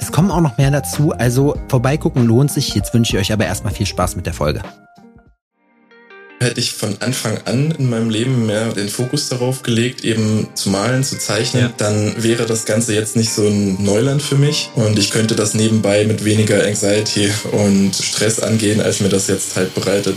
Es kommen auch noch mehr dazu, also vorbeigucken lohnt sich. Jetzt wünsche ich euch aber erstmal viel Spaß mit der Folge. Hätte ich von Anfang an in meinem Leben mehr den Fokus darauf gelegt, eben zu malen, zu zeichnen, ja. dann wäre das Ganze jetzt nicht so ein Neuland für mich und ich könnte das nebenbei mit weniger Anxiety und Stress angehen, als mir das jetzt halt bereitet.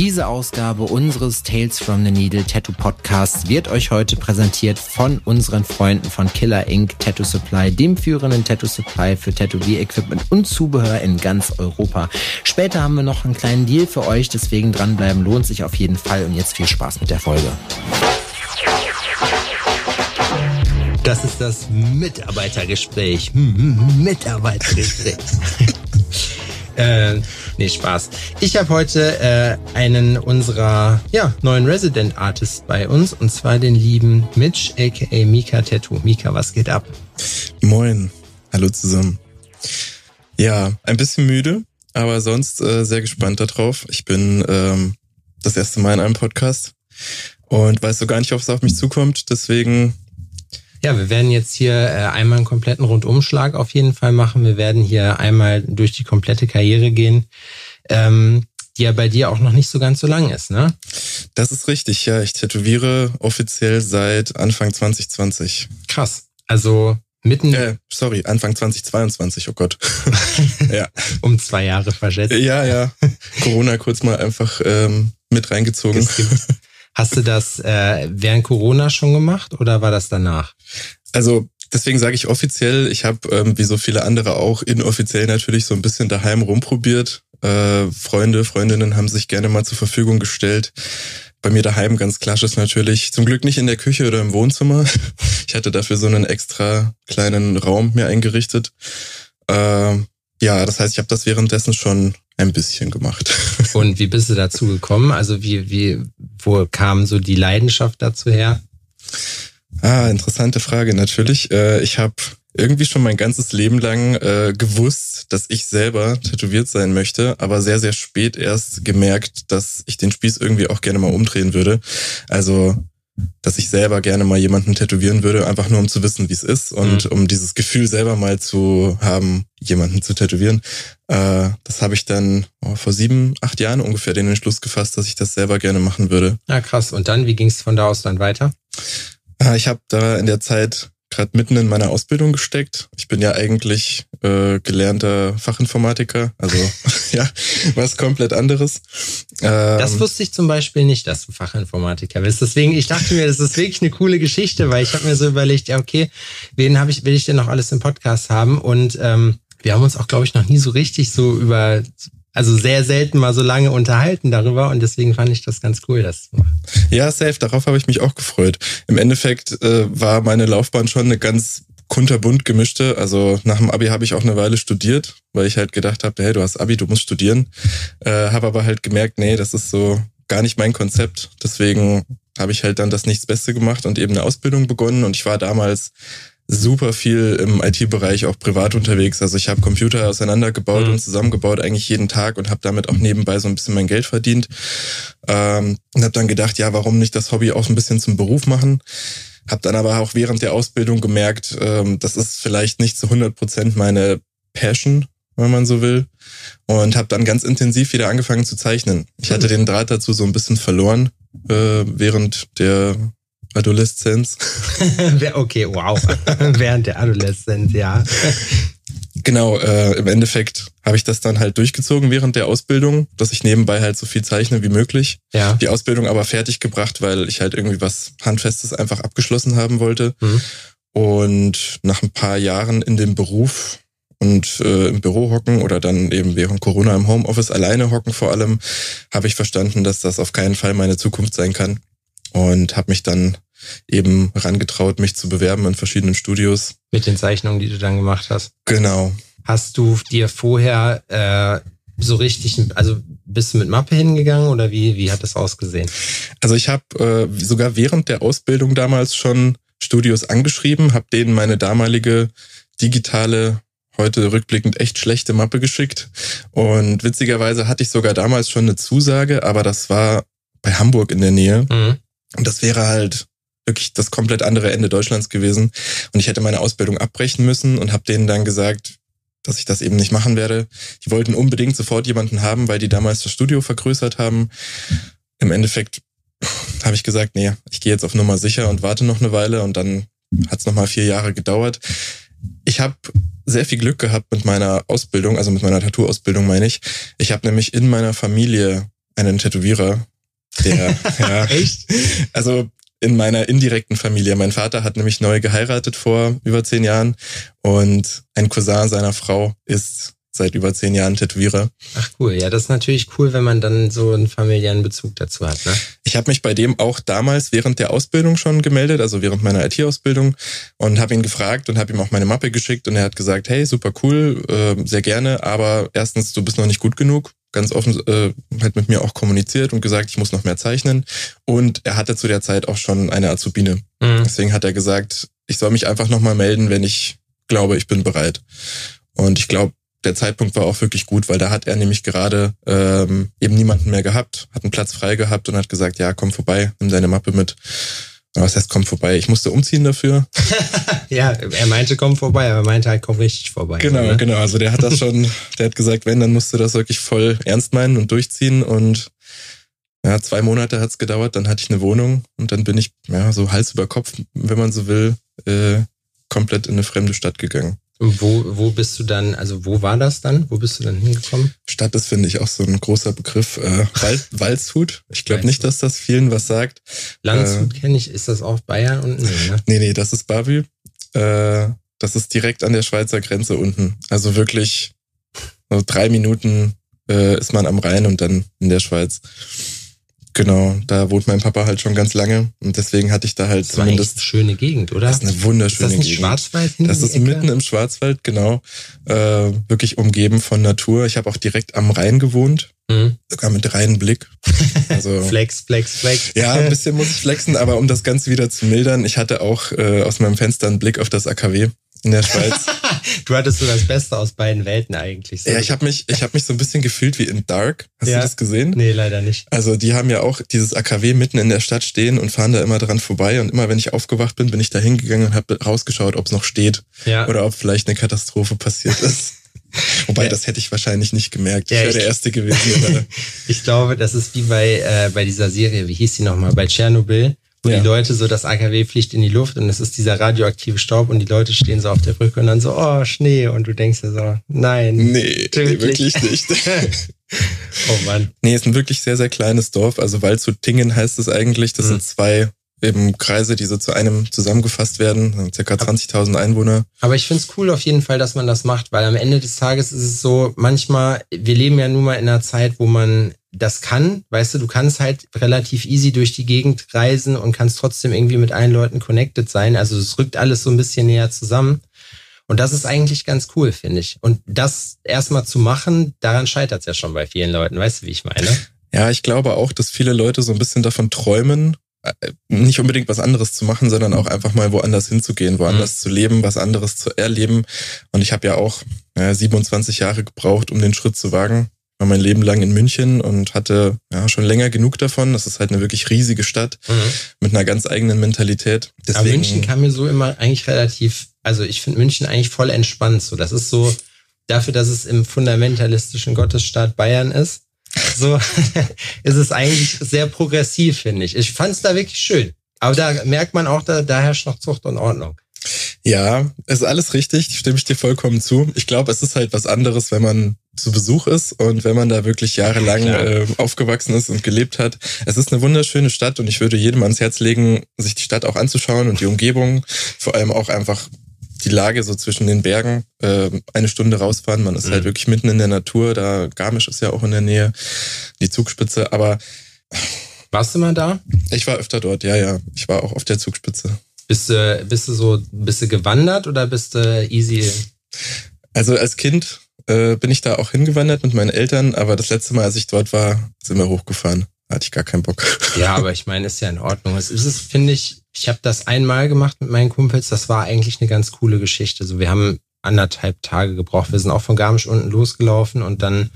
Diese Ausgabe unseres Tales from the Needle Tattoo Podcasts wird euch heute präsentiert von unseren Freunden von Killer Inc. Tattoo Supply, dem führenden Tattoo Supply für Tattoo-Equipment und Zubehör in ganz Europa. Später haben wir noch einen kleinen Deal für euch, deswegen dranbleiben lohnt sich auf jeden Fall und jetzt viel Spaß mit der Folge. Das ist das Mitarbeitergespräch. Hm, hm, hm, Mitarbeitergespräch. Äh, nee, Spaß. Ich habe heute äh, einen unserer ja, neuen Resident Artists bei uns und zwar den lieben Mitch, aka Mika Tattoo. Mika, was geht ab? Moin. Hallo zusammen. Ja, ein bisschen müde, aber sonst äh, sehr gespannt darauf. Ich bin ähm, das erste Mal in einem Podcast und weiß so gar nicht, ob es auf mich zukommt. Deswegen ja, wir werden jetzt hier äh, einmal einen kompletten Rundumschlag auf jeden Fall machen. Wir werden hier einmal durch die komplette Karriere gehen, ähm, die ja bei dir auch noch nicht so ganz so lang ist, ne? Das ist richtig, ja. Ich tätowiere offiziell seit Anfang 2020. Krass. Also mitten. Äh, sorry, Anfang 2022, oh Gott. ja. Um zwei Jahre verschätzt. Ja, ja. Corona kurz mal einfach ähm, mit reingezogen. Hast du das äh, während Corona schon gemacht oder war das danach? Also deswegen sage ich offiziell, ich habe ähm, wie so viele andere auch inoffiziell natürlich so ein bisschen daheim rumprobiert. Äh, Freunde, Freundinnen haben sich gerne mal zur Verfügung gestellt. Bei mir daheim ganz klassisch natürlich. Zum Glück nicht in der Küche oder im Wohnzimmer. Ich hatte dafür so einen extra kleinen Raum mir eingerichtet. Äh, ja, das heißt, ich habe das währenddessen schon ein bisschen gemacht. Und wie bist du dazu gekommen? Also wie, wie, wo kam so die Leidenschaft dazu her? Ah, interessante Frage natürlich. Äh, ich habe irgendwie schon mein ganzes Leben lang äh, gewusst, dass ich selber tätowiert sein möchte, aber sehr, sehr spät erst gemerkt, dass ich den Spieß irgendwie auch gerne mal umdrehen würde. Also dass ich selber gerne mal jemanden tätowieren würde, einfach nur um zu wissen, wie es ist und mhm. um dieses Gefühl selber mal zu haben, jemanden zu tätowieren. Äh, das habe ich dann oh, vor sieben, acht Jahren ungefähr den Entschluss gefasst, dass ich das selber gerne machen würde. Ja, krass. Und dann, wie ging es von da aus dann weiter? Äh, ich habe da in der Zeit gerade mitten in meiner Ausbildung gesteckt. Ich bin ja eigentlich äh, gelernter Fachinformatiker, also ja, was komplett anderes. Ähm, das wusste ich zum Beispiel nicht, dass du Fachinformatiker bist. Deswegen, ich dachte mir, das ist wirklich eine coole Geschichte, weil ich habe mir so überlegt, ja, okay, wen habe ich, will ich denn noch alles im Podcast haben? Und ähm, wir haben uns auch, glaube ich, noch nie so richtig so über also sehr selten mal so lange unterhalten darüber und deswegen fand ich das ganz cool, das zu machen. Ja, safe, darauf habe ich mich auch gefreut. Im Endeffekt äh, war meine Laufbahn schon eine ganz kunterbunt gemischte. Also nach dem Abi habe ich auch eine Weile studiert, weil ich halt gedacht habe, hey, du hast Abi, du musst studieren. Äh, habe aber halt gemerkt, nee, das ist so gar nicht mein Konzept. Deswegen habe ich halt dann das nichts Beste gemacht und eben eine Ausbildung begonnen. Und ich war damals super viel im IT-Bereich auch privat unterwegs. Also ich habe Computer auseinandergebaut mhm. und zusammengebaut eigentlich jeden Tag und habe damit auch nebenbei so ein bisschen mein Geld verdient. Ähm, und habe dann gedacht, ja, warum nicht das Hobby auch ein bisschen zum Beruf machen? Habe dann aber auch während der Ausbildung gemerkt, ähm, das ist vielleicht nicht zu 100 Prozent meine Passion, wenn man so will. Und habe dann ganz intensiv wieder angefangen zu zeichnen. Ich hatte den Draht dazu so ein bisschen verloren äh, während der Adoleszenz. okay, wow. Während der Adoleszenz, ja. Genau, äh, im Endeffekt habe ich das dann halt durchgezogen während der Ausbildung, dass ich nebenbei halt so viel zeichne wie möglich. Ja. Die Ausbildung aber fertig gebracht, weil ich halt irgendwie was Handfestes einfach abgeschlossen haben wollte. Mhm. Und nach ein paar Jahren in dem Beruf und äh, im Büro hocken oder dann eben während Corona im Homeoffice alleine hocken vor allem, habe ich verstanden, dass das auf keinen Fall meine Zukunft sein kann und habe mich dann eben rangetraut, mich zu bewerben in verschiedenen Studios. Mit den Zeichnungen, die du dann gemacht hast. Genau. Hast du dir vorher äh, so richtig, also bist du mit Mappe hingegangen oder wie, wie hat das ausgesehen? Also ich habe äh, sogar während der Ausbildung damals schon Studios angeschrieben, habe denen meine damalige digitale heute rückblickend echt schlechte Mappe geschickt. Und witzigerweise hatte ich sogar damals schon eine Zusage, aber das war bei Hamburg in der Nähe. Mhm. Und das wäre halt wirklich das komplett andere Ende Deutschlands gewesen. Und ich hätte meine Ausbildung abbrechen müssen und habe denen dann gesagt, dass ich das eben nicht machen werde. Die wollten unbedingt sofort jemanden haben, weil die damals das Studio vergrößert haben. Im Endeffekt habe ich gesagt, nee, ich gehe jetzt auf Nummer sicher und warte noch eine Weile und dann hat es nochmal vier Jahre gedauert. Ich habe sehr viel Glück gehabt mit meiner Ausbildung, also mit meiner Tattoo-Ausbildung meine ich. Ich habe nämlich in meiner Familie einen Tätowierer, der ja, Echt? Also in meiner indirekten Familie. Mein Vater hat nämlich neu geheiratet vor über zehn Jahren und ein Cousin seiner Frau ist seit über zehn Jahren Tätowierer. Ach cool, ja, das ist natürlich cool, wenn man dann so einen familiären Bezug dazu hat. Ne? Ich habe mich bei dem auch damals während der Ausbildung schon gemeldet, also während meiner IT-Ausbildung und habe ihn gefragt und habe ihm auch meine Mappe geschickt und er hat gesagt, hey, super cool, äh, sehr gerne, aber erstens, du bist noch nicht gut genug ganz offen äh, halt mit mir auch kommuniziert und gesagt, ich muss noch mehr zeichnen. Und er hatte zu der Zeit auch schon eine Azubine. Mhm. Deswegen hat er gesagt, ich soll mich einfach nochmal melden, wenn ich glaube, ich bin bereit. Und ich glaube, der Zeitpunkt war auch wirklich gut, weil da hat er nämlich gerade ähm, eben niemanden mehr gehabt, hat einen Platz frei gehabt und hat gesagt, ja, komm vorbei, nimm deine Mappe mit. Was heißt, komm vorbei? Ich musste umziehen dafür. ja, er meinte, komm vorbei, aber er meinte halt, komm richtig vorbei. Genau, ne? genau. Also der hat das schon, der hat gesagt, wenn, dann musst du das wirklich voll ernst meinen und durchziehen. Und ja, zwei Monate hat's gedauert, dann hatte ich eine Wohnung und dann bin ich, ja, so Hals über Kopf, wenn man so will, äh, komplett in eine fremde Stadt gegangen. Wo, wo bist du dann, also wo war das dann? Wo bist du dann hingekommen? Stadt ist, finde ich, auch so ein großer Begriff. Äh, Wald, Waldshut. Ich glaube nicht, dass das vielen was sagt. Landshut äh, kenne ich. Ist das auch Bayern unten? Nee, ne? nee, nee, das ist Bavü. Äh, das ist direkt an der Schweizer Grenze unten. Also wirklich so drei Minuten äh, ist man am Rhein und dann in der Schweiz. Genau, da wohnt mein Papa halt schon ganz lange und deswegen hatte ich da halt das zumindest. eine schöne Gegend, oder? Das ist eine wunderschöne Gegend. ist das nicht Schwarzwald hinten Das ist mitten im Schwarzwald, genau. Äh, wirklich umgeben von Natur. Ich habe auch direkt am Rhein gewohnt. Mhm. Sogar mit reinen Blick. Also, flex, flex, flex. Ja, ein bisschen muss ich flexen, aber um das Ganze wieder zu mildern, ich hatte auch äh, aus meinem Fenster einen Blick auf das AKW in der Schweiz. du hattest so das Beste aus beiden Welten eigentlich. So. Ja, ich habe mich, ich habe mich so ein bisschen gefühlt wie in Dark. Hast ja. du das gesehen? Nee, leider nicht. Also die haben ja auch dieses AKW mitten in der Stadt stehen und fahren da immer dran vorbei. Und immer wenn ich aufgewacht bin, bin ich da hingegangen und habe rausgeschaut, ob es noch steht ja. oder ob vielleicht eine Katastrophe passiert ist. Wobei, ja. das hätte ich wahrscheinlich nicht gemerkt. Ich wäre der Erste gewesen. ich glaube, das ist wie bei, äh, bei dieser Serie, wie hieß die nochmal, bei Tschernobyl wo ja. die Leute so, das AKW fliegt in die Luft und es ist dieser radioaktive Staub und die Leute stehen so auf der Brücke und dann so, oh, Schnee und du denkst dir so, nein. Nee, nee wirklich nicht. oh Mann. Nee, ist ein wirklich sehr, sehr kleines Dorf. Also Waldshut-Tingen heißt es eigentlich. Das mhm. sind zwei eben Kreise, die so zu einem zusammengefasst werden, circa 20.000 Einwohner. Aber ich finde es cool auf jeden Fall, dass man das macht, weil am Ende des Tages ist es so, manchmal, wir leben ja nun mal in einer Zeit, wo man das kann, weißt du, du kannst halt relativ easy durch die Gegend reisen und kannst trotzdem irgendwie mit allen Leuten connected sein. Also es rückt alles so ein bisschen näher zusammen. Und das ist eigentlich ganz cool, finde ich. Und das erstmal zu machen, daran scheitert es ja schon bei vielen Leuten. Weißt du, wie ich meine? Ja, ich glaube auch, dass viele Leute so ein bisschen davon träumen, äh, nicht unbedingt was anderes zu machen, sondern auch einfach mal woanders hinzugehen, woanders mhm. zu leben, was anderes zu erleben. Und ich habe ja auch ja, 27 Jahre gebraucht, um den Schritt zu wagen war mein Leben lang in München und hatte ja schon länger genug davon. Das ist halt eine wirklich riesige Stadt mhm. mit einer ganz eigenen Mentalität. Deswegen, Aber München kam mir so immer eigentlich relativ, also ich finde München eigentlich voll entspannt. So, das ist so dafür, dass es im fundamentalistischen Gottesstaat Bayern ist. So ist es eigentlich sehr progressiv, finde ich. Ich fand es da wirklich schön. Aber da merkt man auch, da, da herrscht noch Zucht und Ordnung. Ja, ist alles richtig, stimme ich dir vollkommen zu. Ich glaube, es ist halt was anderes, wenn man zu Besuch ist und wenn man da wirklich jahrelang äh, aufgewachsen ist und gelebt hat. Es ist eine wunderschöne Stadt und ich würde jedem ans Herz legen, sich die Stadt auch anzuschauen und die Umgebung, vor allem auch einfach die Lage so zwischen den Bergen, äh, eine Stunde rausfahren. Man ist halt mhm. halt wirklich mitten in der Natur. Da Garmisch ist ja auch in der Nähe, die Zugspitze. Aber Warst du mal da? Ich war öfter dort, ja, ja. Ich war auch auf der Zugspitze. Bist du, bist du so, bist du gewandert oder bist du easy? Also als Kind äh, bin ich da auch hingewandert mit meinen Eltern, aber das letzte Mal, als ich dort war, sind wir hochgefahren. Hatte ich gar keinen Bock. Ja, aber ich meine, ist ja in Ordnung. Es ist es, finde ich, ich habe das einmal gemacht mit meinen Kumpels. Das war eigentlich eine ganz coole Geschichte. So, wir haben anderthalb Tage gebraucht. Wir sind auch von Garmisch unten losgelaufen und dann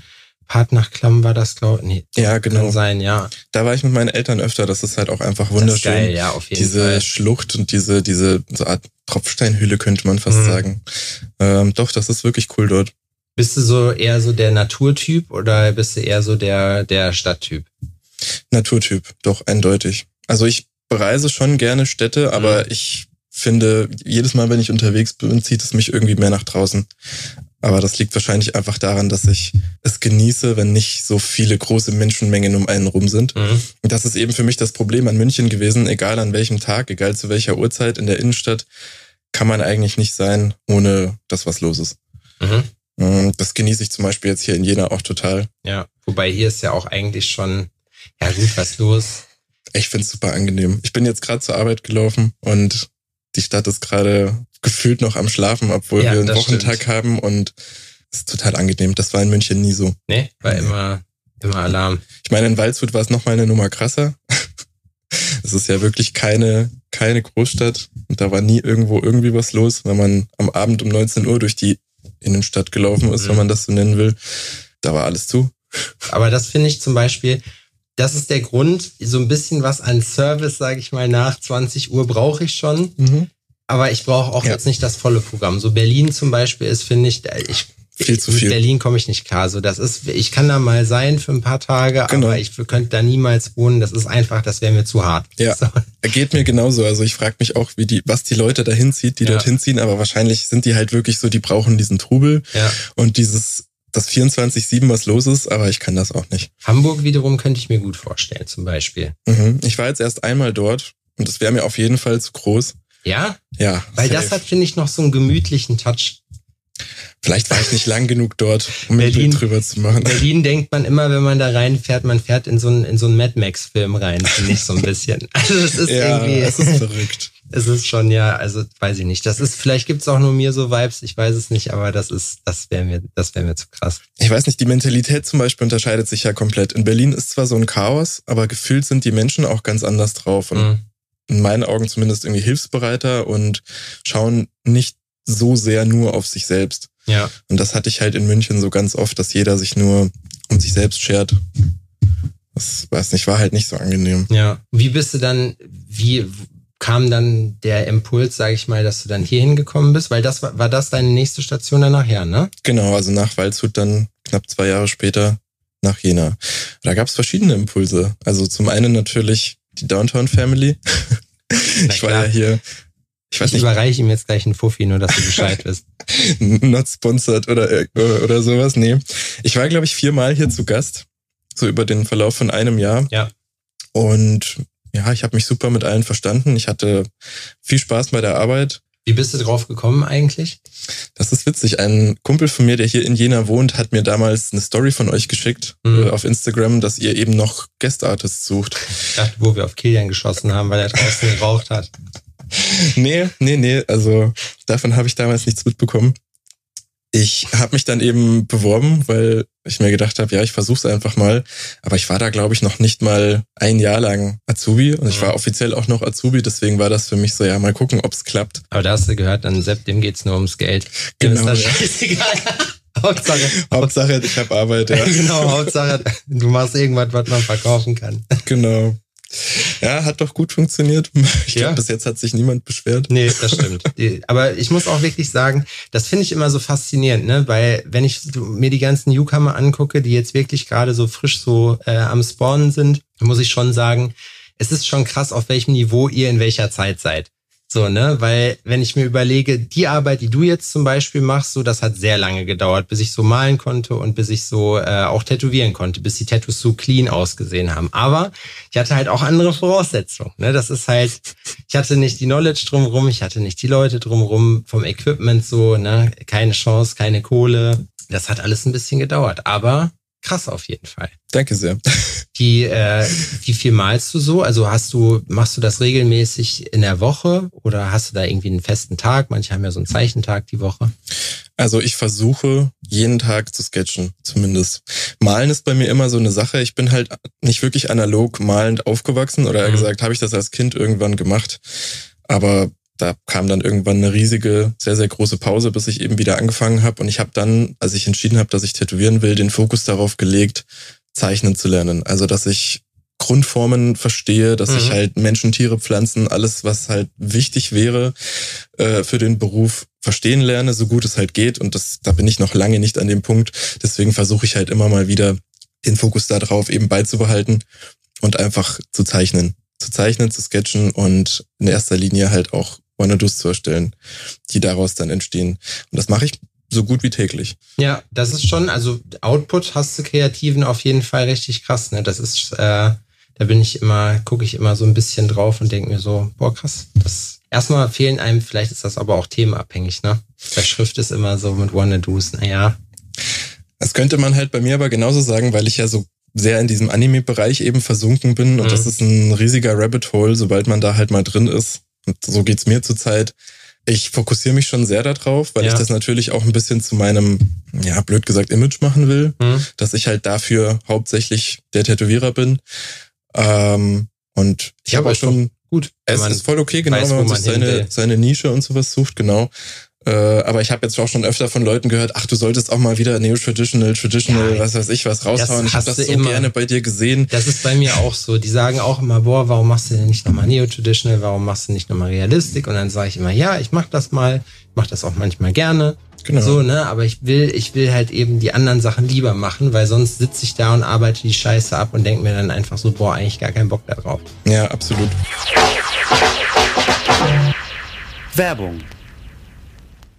Part nach Klamm war das, glaube ich. Nee, ja, genau. Kann sein, ja. Da war ich mit meinen Eltern öfter. Das ist halt auch einfach wunderschön. Geil, ja, auf jeden diese Fall. Schlucht und diese, diese so Art Tropfsteinhülle könnte man fast Mhm. sagen. Ähm, doch, das ist wirklich cool dort. Bist du so eher so der Naturtyp oder bist du eher so der, der Stadttyp? Naturtyp, doch, eindeutig. Also ich bereise schon gerne Städte, aber Mhm. ich finde, jedes Mal, wenn ich unterwegs bin, zieht es mich irgendwie mehr nach draußen. Aber das liegt wahrscheinlich einfach daran, dass ich es genieße, wenn nicht so viele große Menschenmengen um einen rum sind. Mhm. Und das ist eben für mich das Problem an München gewesen, egal an welchem Tag, egal zu welcher Uhrzeit in der Innenstadt, kann man eigentlich nicht sein, ohne das, was los ist. Mhm. Mm, Das genieße ich zum Beispiel jetzt hier in Jena auch total. Ja, wobei hier ist ja auch eigentlich schon, ja gut, was los? Ich finde es super angenehm. Ich bin jetzt gerade zur Arbeit gelaufen und die Stadt ist gerade gefühlt noch am Schlafen, obwohl Ja, wir einen Wochentag stimmt. haben und es ist total angenehm. Das war in München nie so. Ne, war Nee. immer, immer Alarm. Ich meine, in Waldshut war es noch mal eine Nummer krasser. Es ist ja wirklich keine, keine Großstadt und da war nie irgendwo irgendwie was los, wenn man am Abend um 19 Uhr durch die Innenstadt gelaufen ist, Mhm. wenn man das so nennen will. Da war alles zu. Aber das finde ich zum Beispiel, das ist der Grund, so ein bisschen was an Service, sage ich mal, nach 20 Uhr brauche ich schon. Aber ich brauche auch Ja. jetzt nicht das volle Programm. So Berlin zum Beispiel ist, finde ich, ich Viel zu mit viel. Berlin komme ich nicht klar. So, das ist, ich kann da mal sein für ein paar Tage, Genau. aber ich könnte da niemals wohnen. Das ist einfach, das wäre mir zu hart. Ja. So. Geht mir genauso. Also ich frage mich auch, wie die, was die Leute dahin zieht, die Ja. dorthin ziehen, aber wahrscheinlich sind die halt wirklich so, die brauchen diesen Trubel Ja. und dieses, das 24-7, was los ist, aber ich kann das auch nicht. Hamburg wiederum könnte ich mir gut vorstellen, zum Beispiel. Mhm. Ich war jetzt erst einmal dort und es wäre mir auf jeden Fall zu groß. Ja, Ja. weil safe. das hat, finde ich, noch so einen gemütlichen Touch. Vielleicht war ich nicht lang genug dort, um Berlin- Bild drüber zu machen. Berlin denkt man immer, wenn man da reinfährt, man fährt in so einen, in so einen Mad Max-Film rein, finde ich so ein bisschen. Also es ist ja, irgendwie, es ist verrückt. es ist schon, ja, also weiß ich nicht. Das ist, vielleicht gibt's auch nur mir so Vibes, ich weiß es nicht, aber das ist, das wäre mir, das wäre mir zu krass. Ich weiß nicht, die Mentalität zum Beispiel unterscheidet sich ja komplett. In Berlin ist zwar so ein Chaos, aber gefühlt sind die Menschen auch ganz anders drauf und Mhm. In meinen Augen zumindest irgendwie hilfsbereiter und schauen nicht so sehr nur auf sich selbst. Ja. Und das hatte ich halt in München so ganz oft, dass jeder sich nur um sich selbst schert. Das weiß nicht, war halt nicht so angenehm. Ja. Wie bist du dann, wie kam dann der Impuls, sage ich mal, dass du dann hier hingekommen bist? Weil das war, war das deine nächste Station danach, ja, ne? Genau, also nach Waldshut dann knapp zwei Jahre später nach Jena. Da gab es verschiedene Impulse. Also zum einen natürlich die Downtown Family. ich war ja hier, ich weiß Ich nicht, überreiche ihm jetzt gleich einen Fuffi, nur dass du Bescheid wirst. not sponsored oder, äh, oder sowas. Nee. Ich war, glaube ich, viermal hier zu Gast. So über den Verlauf von einem Jahr. Ja. Und ja, ich habe mich super mit allen verstanden. Ich hatte viel Spaß bei der Arbeit. Wie bist du drauf gekommen eigentlich? Das ist witzig. Ein Kumpel von mir, der hier in Jena wohnt, hat mir damals eine Story von euch geschickt Mhm. äh, auf Instagram, dass ihr eben noch Guest-Artists sucht. Ich dachte, wo wir auf Kilian geschossen haben, weil er draußen geraucht hat. Nee, nee, nee. Also davon habe ich damals nichts mitbekommen. Ich habe mich dann eben beworben, weil ich mir gedacht habe, ja, ich versuche es einfach mal. Aber ich war da, glaube ich, noch nicht mal ein Jahr lang Azubi und ich Mhm. war offiziell auch noch Azubi. Deswegen war das für mich so, ja, mal gucken, ob es klappt. Aber da hast du gehört, dann Sepp, dem geht's nur ums Geld. Dem Genau, ist das scheißegal. Hauptsache, Hauptsache, ich habe Arbeit. Ja, genau, Hauptsache, du machst irgendwas, was man verkaufen kann. genau. Ja, hat doch gut funktioniert. Ich glaube, Ja. bis jetzt hat sich niemand beschwert. Nee, das stimmt. Aber ich muss auch wirklich sagen, das finde ich immer so faszinierend, ne? Weil wenn ich mir die ganzen Newcomer angucke, die jetzt wirklich gerade so frisch so äh, am Spawnen sind, muss ich schon sagen, es ist schon krass, auf welchem Niveau ihr in welcher Zeit seid. So, ne? Weil, wenn ich mir überlege, die Arbeit, die du jetzt zum Beispiel machst, so, das hat sehr lange gedauert, bis ich so malen konnte und bis ich so äh, auch tätowieren konnte, bis die Tattoos so clean ausgesehen haben. Aber ich hatte halt auch andere Voraussetzungen. Ne? Das ist halt, ich hatte nicht die Knowledge drumrum, ich hatte nicht die Leute drumrum, vom Equipment so, ne? Keine Chance, keine Kohle. Das hat alles ein bisschen gedauert. Aber krass auf jeden Fall. Danke sehr. Die, äh, wie viel malst du so? Also hast du, machst du das regelmäßig in der Woche oder hast du da irgendwie einen festen Tag? Manche haben ja so einen Zeichentag die Woche. Also ich versuche jeden Tag zu sketchen, zumindest. Malen ist bei mir immer so eine Sache. Ich bin halt nicht wirklich analog malend aufgewachsen oder mhm. gesagt, habe ich das als Kind irgendwann gemacht. Aber da kam dann irgendwann eine riesige, sehr, sehr große Pause, bis ich eben wieder angefangen habe. Und ich habe dann, als ich entschieden habe, dass ich tätowieren will, den Fokus darauf gelegt, zeichnen zu lernen. Also, dass ich Grundformen verstehe, dass mhm. ich halt Menschen, Tiere, Pflanzen, alles, was halt wichtig wäre äh, für den Beruf, verstehen lerne, so gut es halt geht. Und das, da bin ich noch lange nicht an dem Punkt. Deswegen versuche ich halt immer mal wieder den Fokus darauf eben beizubehalten und einfach zu zeichnen. Zu zeichnen, zu sketchen und in erster Linie halt auch Wannadoos zu erstellen, die daraus dann entstehen. Und das mache ich so gut wie täglich. Ja, das ist schon, also Output hast du Kreativen auf jeden Fall richtig krass. Ne? Das ist, äh, da bin ich immer, gucke ich immer so ein bisschen drauf und denke mir so, boah, krass, das erstmal fehlen einem, vielleicht ist das aber auch themenabhängig, ne? Der Schrift ist immer so mit Wannadoos, naja. Das könnte man halt bei mir aber genauso sagen, weil ich ja so sehr in diesem Anime-Bereich eben versunken bin und mhm. das ist ein riesiger Rabbit Hole, sobald man da halt mal drin ist. Und so geht's mir zurzeit. Ich fokussiere mich schon sehr darauf, weil ja. ich das natürlich auch ein bisschen zu meinem, ja, blöd gesagt, Image machen will, mhm. dass ich halt dafür hauptsächlich der Tätowierer bin. Ähm, und ich habe auch schon gut. Es ist voll okay, genau, weiß, wenn man, man sich seine, seine Nische und sowas sucht, genau. Äh, aber ich habe jetzt auch schon öfter von Leuten gehört, ach, du solltest auch mal wieder Neo-Traditional, Traditional, ja, was weiß ich, was raushauen. Ich habe das so immer. gerne bei dir gesehen. Das ist bei mir auch so. Die sagen auch immer, boah, warum machst du denn nicht nochmal Neo-Traditional, warum machst du nicht nochmal Realistik? Und dann sage ich immer, ja, ich mach das mal, ich mach das auch manchmal gerne. Genau. So, ne, aber ich will, ich will halt eben die anderen Sachen lieber machen, weil sonst sitze ich da und arbeite die Scheiße ab und denke mir dann einfach so, boah, eigentlich gar keinen Bock darauf. Ja, absolut. Werbung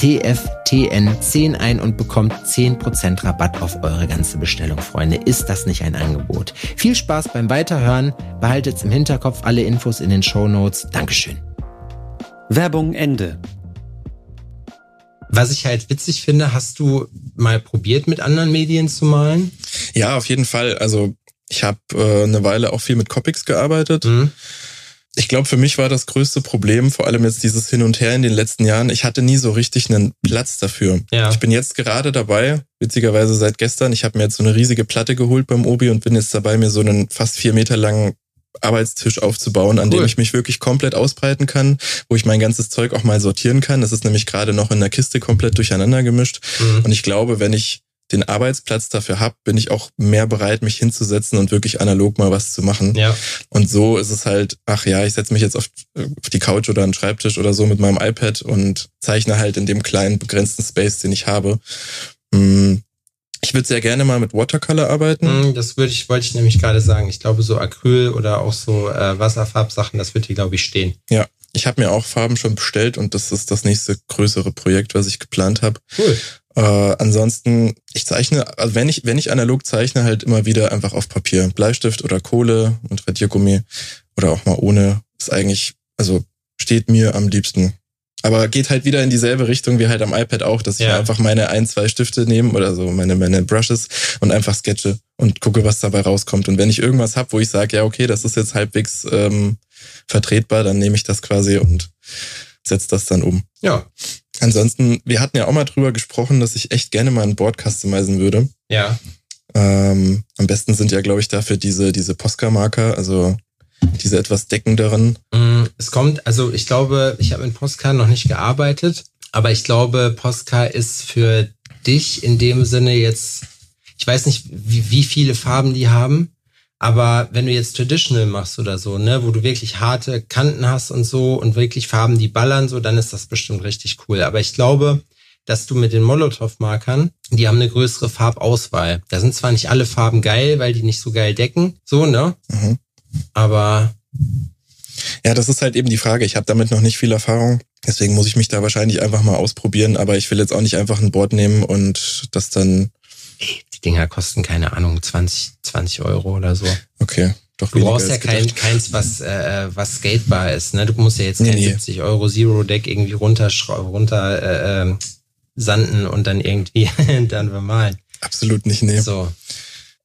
TFTN10 ein und bekommt 10% Rabatt auf eure ganze Bestellung, Freunde. Ist das nicht ein Angebot? Viel Spaß beim Weiterhören. Behaltet im Hinterkopf alle Infos in den Show Notes. Dankeschön. Werbung Ende. Was ich halt witzig finde, hast du mal probiert, mit anderen Medien zu malen? Ja, auf jeden Fall. Also ich habe äh, eine Weile auch viel mit Copics gearbeitet. Mhm ich glaube, für mich war das größte Problem, vor allem jetzt dieses Hin und Her in den letzten Jahren. Ich hatte nie so richtig einen Platz dafür. Ja. Ich bin jetzt gerade dabei, witzigerweise seit gestern. Ich habe mir jetzt so eine riesige Platte geholt beim Obi und bin jetzt dabei, mir so einen fast vier Meter langen Arbeitstisch aufzubauen, an cool. dem ich mich wirklich komplett ausbreiten kann, wo ich mein ganzes Zeug auch mal sortieren kann. Das ist nämlich gerade noch in der Kiste komplett durcheinander gemischt. Mhm. Und ich glaube, wenn ich den Arbeitsplatz dafür habe, bin ich auch mehr bereit, mich hinzusetzen und wirklich analog mal was zu machen. Ja. Und so ist es halt, ach ja, ich setze mich jetzt auf, auf die Couch oder einen Schreibtisch oder so mit meinem iPad und zeichne halt in dem kleinen, begrenzten Space, den ich habe. Hm, ich würde sehr gerne mal mit Watercolor arbeiten. Hm, das würde ich, wollte ich nämlich gerade sagen. Ich glaube, so Acryl oder auch so äh, Wasserfarbsachen, das wird hier, glaube ich, stehen. Ja, ich habe mir auch Farben schon bestellt und das ist das nächste größere Projekt, was ich geplant habe. Cool. Äh, ansonsten, ich zeichne, also wenn ich, wenn ich analog zeichne, halt immer wieder einfach auf Papier. Bleistift oder Kohle und Radiergummi oder auch mal ohne. Ist eigentlich, also steht mir am liebsten. Aber geht halt wieder in dieselbe Richtung wie halt am iPad auch, dass ich Ja. einfach meine ein, zwei Stifte nehme oder so meine, meine Brushes und einfach sketche und gucke, was dabei rauskommt. Und wenn ich irgendwas hab, wo ich sage, ja, okay, das ist jetzt halbwegs ähm, vertretbar, dann nehme ich das quasi und setze das dann um. Ja. Ansonsten, wir hatten ja auch mal drüber gesprochen, dass ich echt gerne mal ein Board customizen würde. Ja. Ähm, am besten sind ja, glaube ich, dafür diese, diese Posca-Marker, also diese etwas deckenderen. Mm, Es kommt, also ich glaube, ich habe mit Posca noch nicht gearbeitet, aber ich glaube, Posca ist für dich in dem Sinne jetzt, ich weiß nicht, wie, wie viele Farben die haben, aber wenn du jetzt Traditional machst oder so, ne, wo du wirklich harte Kanten hast und so und wirklich Farben, die ballern, so, dann ist das bestimmt richtig cool. Aber ich glaube, dass du mit den Molotow-Markern, die haben eine größere Farbauswahl. Da sind zwar nicht alle Farben geil, weil die nicht so geil decken, so, ne? Mhm. Aber Ja, das ist halt eben die Frage. Ich habe damit noch nicht viel Erfahrung. Deswegen muss ich mich da wahrscheinlich einfach mal ausprobieren. Aber ich will jetzt auch nicht einfach ein Board nehmen und das dann, die Dinger kosten, keine Ahnung, 20, 20 Euro oder so. okay, doch Du brauchst ja kein, keins, was, äh, was skatebar ist. Ne? Du musst ja jetzt kein Nee, nee. 70 Euro Zero-Deck irgendwie runter, runter äh, ähm, sanden und dann irgendwie dann bemalen. Absolut nicht, nee. So.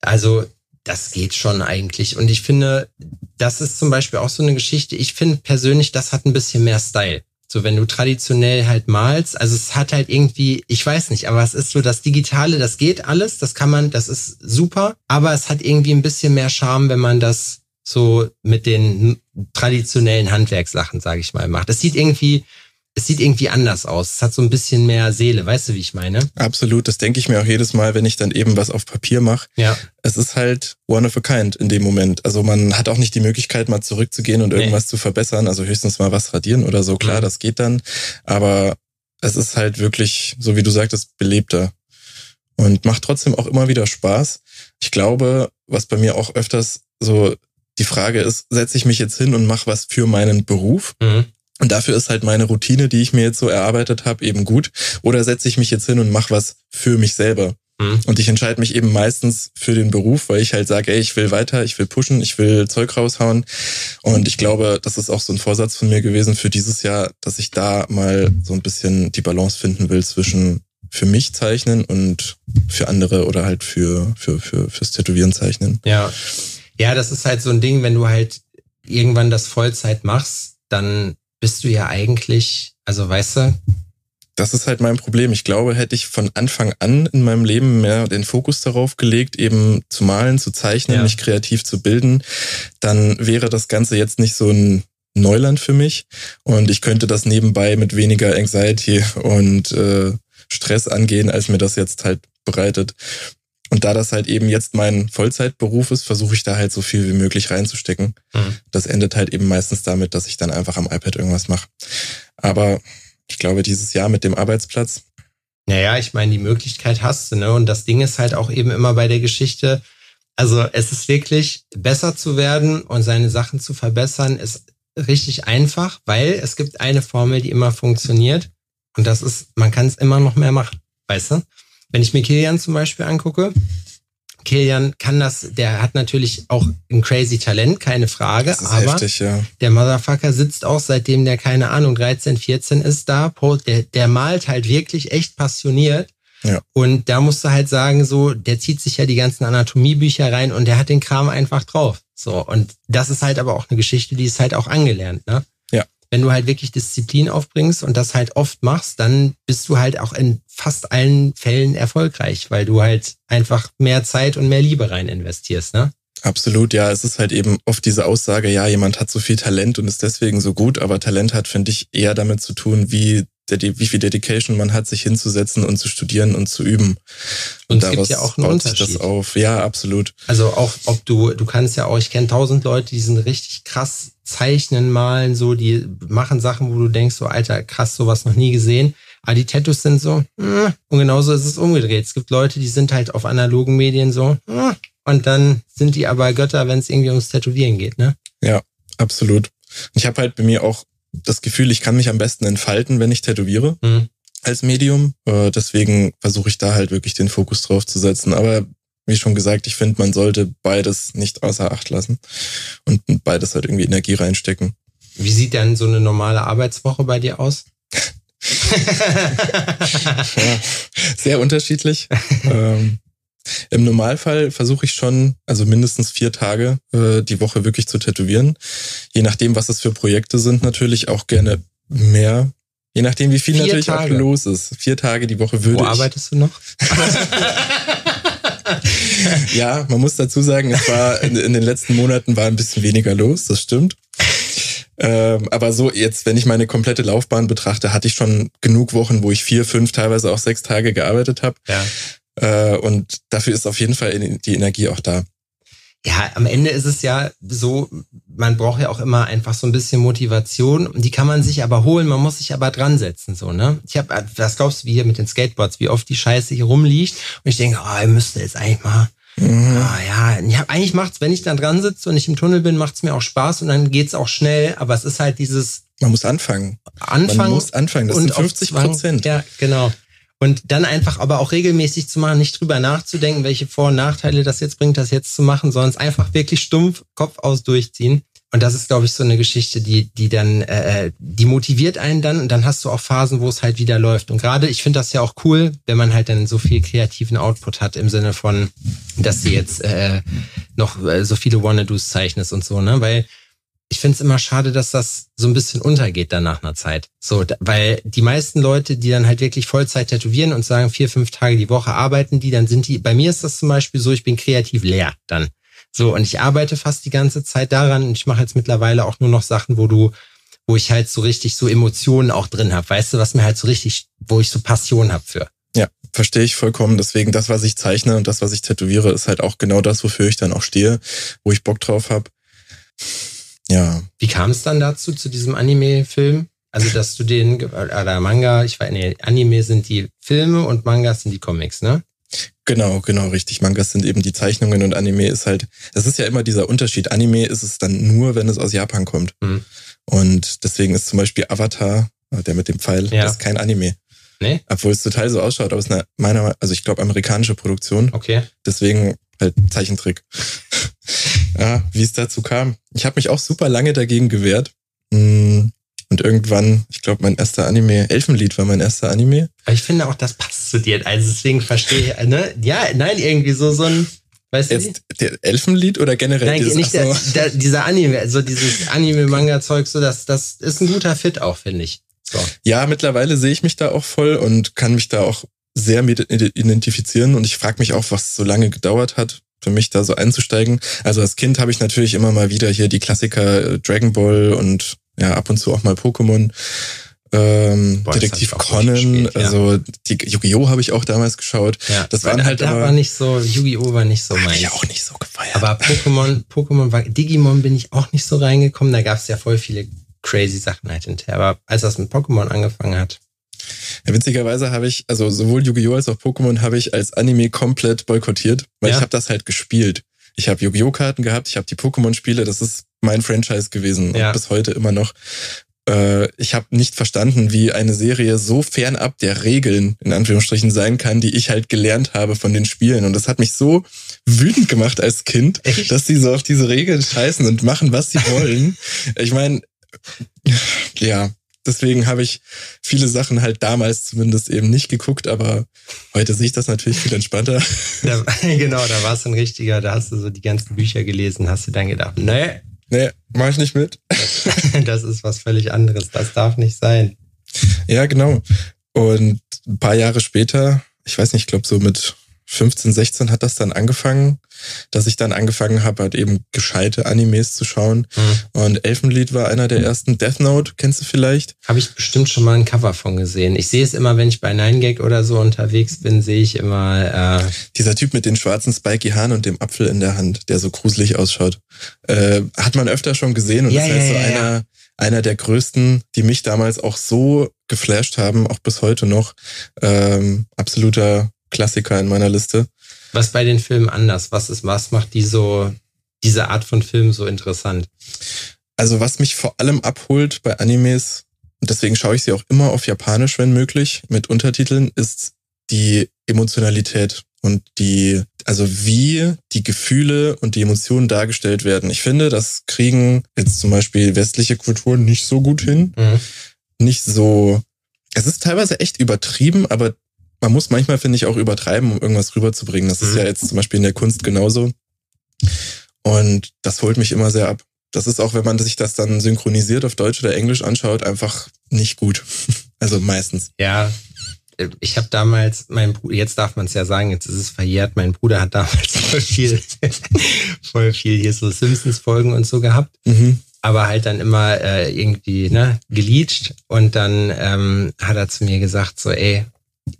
Also, das geht schon eigentlich. Und ich finde, das ist zum Beispiel auch so eine Geschichte. Ich finde persönlich, das hat ein bisschen mehr Style. So, wenn du traditionell halt malst, also es hat halt irgendwie, ich weiß nicht, aber es ist so das Digitale, das geht alles, das kann man, das ist super, aber es hat irgendwie ein bisschen mehr Charme, wenn man das so mit den traditionellen Handwerkssachen, sage ich mal, macht. Es sieht irgendwie, es sieht irgendwie anders aus. Es hat so ein bisschen mehr Seele, weißt du, wie ich meine? Absolut, das denke ich mir auch jedes Mal, wenn ich dann eben was auf Papier mache. Ja. Es ist halt one of a kind in dem Moment. Also man hat auch nicht die Möglichkeit, mal zurückzugehen und Nee. irgendwas zu verbessern. Also höchstens mal was radieren oder so. Klar, Mhm. das geht dann. Aber es ist halt wirklich, so wie du sagtest, belebter. Und macht trotzdem auch immer wieder Spaß. Ich glaube, was bei mir auch öfters so die Frage ist, setze ich mich jetzt hin und mache was für meinen Beruf? Mhm. Und dafür ist halt meine Routine, die ich mir jetzt so erarbeitet habe, eben gut. Oder setze ich mich jetzt hin und mache was für mich selber? Mhm. Und ich entscheide mich eben meistens für den Beruf, weil ich halt sage, ey, ich will weiter, ich will pushen, ich will Zeug raushauen. Und ich glaube, das ist auch so ein Vorsatz von mir gewesen für dieses Jahr, dass ich da mal so ein bisschen die Balance finden will zwischen für mich zeichnen und für andere oder halt für, für, für, fürs Tätowieren zeichnen. Ja. Ja, das ist halt so ein Ding, wenn du halt irgendwann das Vollzeit machst, dann bist du ja eigentlich, also weißt du, Das ist halt mein Problem. Ich glaube, hätte ich von Anfang an in meinem Leben mehr den Fokus darauf gelegt, eben zu malen, zu zeichnen, Ja. mich kreativ zu bilden, dann wäre das Ganze jetzt nicht so ein Neuland für mich und ich könnte das nebenbei mit weniger Anxiety und äh, Stress angehen, als mir das jetzt halt bereitet. Und da das halt eben jetzt mein Vollzeitberuf ist, versuche ich da halt so viel wie möglich reinzustecken. Mhm. Das endet halt eben meistens damit, dass ich dann einfach am iPad irgendwas mache. Aber ich glaube, dieses Jahr mit dem Arbeitsplatz, naja, ich meine, die Möglichkeit hast du, ne? Und das Ding ist halt auch eben immer bei der Geschichte, also es ist wirklich besser zu werden und seine Sachen zu verbessern, ist richtig einfach, weil es gibt eine Formel, die immer funktioniert und das ist, man kann es immer noch mehr machen, weißt du? Wenn ich mir Kilian zum Beispiel angucke, Kilian kann das, der hat natürlich auch ein crazy Talent, keine Frage, aber heftig, ja. der Motherfucker sitzt auch, seitdem der, keine Ahnung, 13, 14 ist da. Der, der malt halt wirklich echt passioniert. Ja. Und da musst du halt sagen, so, der zieht sich ja die ganzen Anatomiebücher rein und der hat den Kram einfach drauf. So. Und das ist halt aber auch eine Geschichte, die ist halt auch angelernt, ne? Wenn du halt wirklich Disziplin aufbringst und das halt oft machst, dann bist du halt auch in fast allen Fällen erfolgreich, weil du halt einfach mehr Zeit und mehr Liebe rein investierst, ne? Absolut, ja. Es ist halt eben oft diese Aussage, ja, jemand hat so viel Talent und ist deswegen so gut, aber Talent hat, finde ich, eher damit zu tun, wie wie viel Dedication man hat, sich hinzusetzen und zu studieren und zu üben. Und, und es gibt ja auch einen Unterschied. Das auf. Ja, absolut. Also auch, ob du, du kannst ja auch, ich kenne tausend Leute, die sind richtig krass zeichnen, malen, so, die machen Sachen, wo du denkst, so, Alter, krass, sowas noch nie gesehen. Aber die Tattoos sind so, hm, und genauso ist es umgedreht. Es gibt Leute, die sind halt auf analogen Medien so, hm, und dann sind die aber Götter, wenn es irgendwie ums Tätowieren geht, ne? Ja, absolut. Ich habe halt bei mir auch das Gefühl, ich kann mich am besten entfalten, wenn ich tätowiere mhm. als Medium. Äh, deswegen versuche ich da halt wirklich den Fokus drauf zu setzen. Aber wie schon gesagt, ich finde, man sollte beides nicht außer Acht lassen und beides halt irgendwie Energie reinstecken. Wie sieht denn so eine normale Arbeitswoche bei dir aus? ja, sehr unterschiedlich. ähm, Im Normalfall versuche ich schon, also mindestens vier Tage äh, die Woche wirklich zu tätowieren. Je nachdem, was es für Projekte sind, natürlich auch gerne mehr. Je nachdem, wie viel vier natürlich Tage. auch los ist. Vier Tage die Woche würde Wo ich. Wo arbeitest du noch? ja, man muss dazu sagen, es war in, in, den letzten Monaten war ein bisschen weniger los, das stimmt. Ähm, aber so jetzt, wenn ich meine komplette Laufbahn betrachte, hatte ich schon genug Wochen, wo ich vier, fünf, teilweise auch sechs Tage gearbeitet habe. Ja. Äh, und dafür ist auf jeden Fall die Energie auch da. Ja, am Ende ist es ja so, man braucht ja auch immer einfach so ein bisschen Motivation. Die kann man sich aber holen, man muss sich aber dran setzen, so, ne? Ich habe, was glaubst du, wie hier mit den Skateboards, wie oft die Scheiße hier rumliegt? Und ich denke, oh, ihr müsst jetzt eigentlich mal, mhm. ah, ja, ja, eigentlich macht's, wenn ich dann dran sitze und ich im Tunnel bin, macht's mir auch Spaß und dann geht's auch schnell, aber es ist halt dieses. Man muss anfangen. Anfangen. Man muss anfangen, das sind 50 Prozent. Ja, genau. Und dann einfach aber auch regelmäßig zu machen, nicht drüber nachzudenken, welche Vor- und Nachteile das jetzt bringt, das jetzt zu machen, sondern es einfach wirklich stumpf Kopf aus durchziehen. Und das ist, glaube ich, so eine Geschichte, die, die dann, äh, die motiviert einen dann und dann hast du auch Phasen, wo es halt wieder läuft. Und gerade, ich finde das ja auch cool, wenn man halt dann so viel kreativen Output hat im Sinne von, dass du jetzt äh, noch äh, so viele Wanna-Dos zeichnest und so, ne? Weil ich finde es immer schade, dass das so ein bisschen untergeht dann nach einer Zeit. So, weil die meisten Leute, die dann halt wirklich Vollzeit tätowieren und sagen, vier, fünf Tage die Woche arbeiten die, dann sind die, bei mir ist das zum Beispiel so, ich bin kreativ leer dann. So, und ich arbeite fast die ganze Zeit daran und ich mache jetzt mittlerweile auch nur noch Sachen, wo du, wo ich halt so richtig so Emotionen auch drin habe. Weißt du, was mir halt so richtig, wo ich so Passion habe für. Ja, verstehe ich vollkommen. Deswegen das, was ich zeichne und das, was ich tätowiere, ist halt auch genau das, wofür ich dann auch stehe, wo ich Bock drauf habe. Ja. Wie kam es dann dazu, zu diesem Anime-Film? Also, dass du den, oder Manga, ich weiß, nee, Anime sind die Filme und Mangas sind die Comics, ne? Genau, genau, richtig. Mangas sind eben die Zeichnungen und Anime ist halt, es ist ja immer dieser Unterschied. Anime ist es dann nur, wenn es aus Japan kommt. Mhm. Und deswegen ist zum Beispiel Avatar, der mit dem Pfeil, ja. das ist kein Anime. Nee? Obwohl es total so ausschaut, aber es ist eine, meiner, also ich glaube, amerikanische Produktion. Okay. Deswegen halt Zeichentrick. ja, wie es dazu kam. Ich habe mich auch super lange dagegen gewehrt. Mm, und irgendwann, ich glaube, mein erster Anime, Elfenlied war mein erster Anime. Aber ich finde auch, das passt zu dir. Also deswegen verstehe ich, ne? Ja, nein, irgendwie so, so ein, weißt du? Jetzt der Elfenlied oder generell Nein, dieses, nicht der, der, dieser Anime, also dieses Anime-Manga-Zeug, so das, das ist ein guter Fit auch, finde ich. So. Ja, mittlerweile sehe ich mich da auch voll und kann mich da auch sehr mit identifizieren und ich frage mich auch, was so lange gedauert hat, für mich da so einzusteigen. Also als Kind habe ich natürlich immer mal wieder hier die Klassiker äh, Dragon Ball und ja ab und zu auch mal Pokémon. Ähm, Boah, Detektiv Conan, ja. also die Yu-Gi-Oh! habe ich auch damals geschaut. Ja, das waren halt da aber, war nicht so, Yu-Gi-Oh! war nicht so mein. ich auch nicht so gefeiert. Aber Pokémon, Pokémon war, Digimon bin ich auch nicht so reingekommen. Da gab es ja voll viele crazy Sachen halt hinterher. Aber als das mit Pokémon angefangen hat, ja, witzigerweise habe ich, also sowohl Yu-Gi-Oh! als auch Pokémon habe ich als Anime komplett boykottiert, weil ja. ich habe das halt gespielt. Ich habe Yu-Gi-Oh! Karten gehabt, ich habe die Pokémon-Spiele, das ist mein Franchise gewesen ja. und bis heute immer noch. Äh, ich habe nicht verstanden, wie eine Serie so fernab der Regeln in Anführungsstrichen sein kann, die ich halt gelernt habe von den Spielen. Und das hat mich so wütend gemacht als Kind, Echt? dass die so auf diese Regeln scheißen und machen, was sie wollen. ich meine, ja, Deswegen habe ich viele Sachen halt damals zumindest eben nicht geguckt, aber heute sehe ich das natürlich viel entspannter. Da, genau, da war es ein richtiger, da hast du so die ganzen Bücher gelesen, hast du dann gedacht, nee. Nee, mach ich nicht mit. Das ist was völlig anderes, das darf nicht sein. Ja, genau. Und ein paar Jahre später, ich weiß nicht, ich glaube so mit 15, 16 hat das dann angefangen, dass ich dann angefangen habe, halt eben gescheite Animes zu schauen. Mhm. Und Elfenlied war einer der ersten. Death Note, kennst du vielleicht? Habe ich bestimmt schon mal ein Cover von gesehen. Ich sehe es immer, wenn ich bei Nine Gag oder so unterwegs bin, sehe ich immer. Äh Dieser Typ mit den schwarzen spiky Haaren und dem Apfel in der Hand, der so gruselig ausschaut. Äh, hat man öfter schon gesehen und ja, das heißt ja, so ja, einer einer der größten, die mich damals auch so geflasht haben, auch bis heute noch. Ähm, absoluter Klassiker in meiner Liste. Was bei den Filmen anders? Was ist, was macht die so, diese Art von Film so interessant? Also was mich vor allem abholt bei Animes, und deswegen schaue ich sie auch immer auf Japanisch, wenn möglich, mit Untertiteln, ist die Emotionalität und die, also wie die Gefühle und die Emotionen dargestellt werden. Ich finde, das kriegen jetzt zum Beispiel westliche Kulturen nicht so gut hin. Mhm. Nicht so, es ist teilweise echt übertrieben, aber man muss manchmal, finde ich, auch übertreiben, um irgendwas rüberzubringen. Das mhm. ist ja jetzt zum Beispiel in der Kunst genauso. Und das holt mich immer sehr ab. Das ist auch, wenn man sich das dann synchronisiert auf Deutsch oder Englisch anschaut, einfach nicht gut. Also meistens. Ja, ich habe damals, mein Bruder, jetzt darf man es ja sagen, jetzt ist es verjährt, mein Bruder hat damals voll viel, voll viel hier so Simpsons-Folgen und so gehabt. Mhm. Aber halt dann immer äh, irgendwie ne, geleacht und dann ähm, hat er zu mir gesagt, so, ey,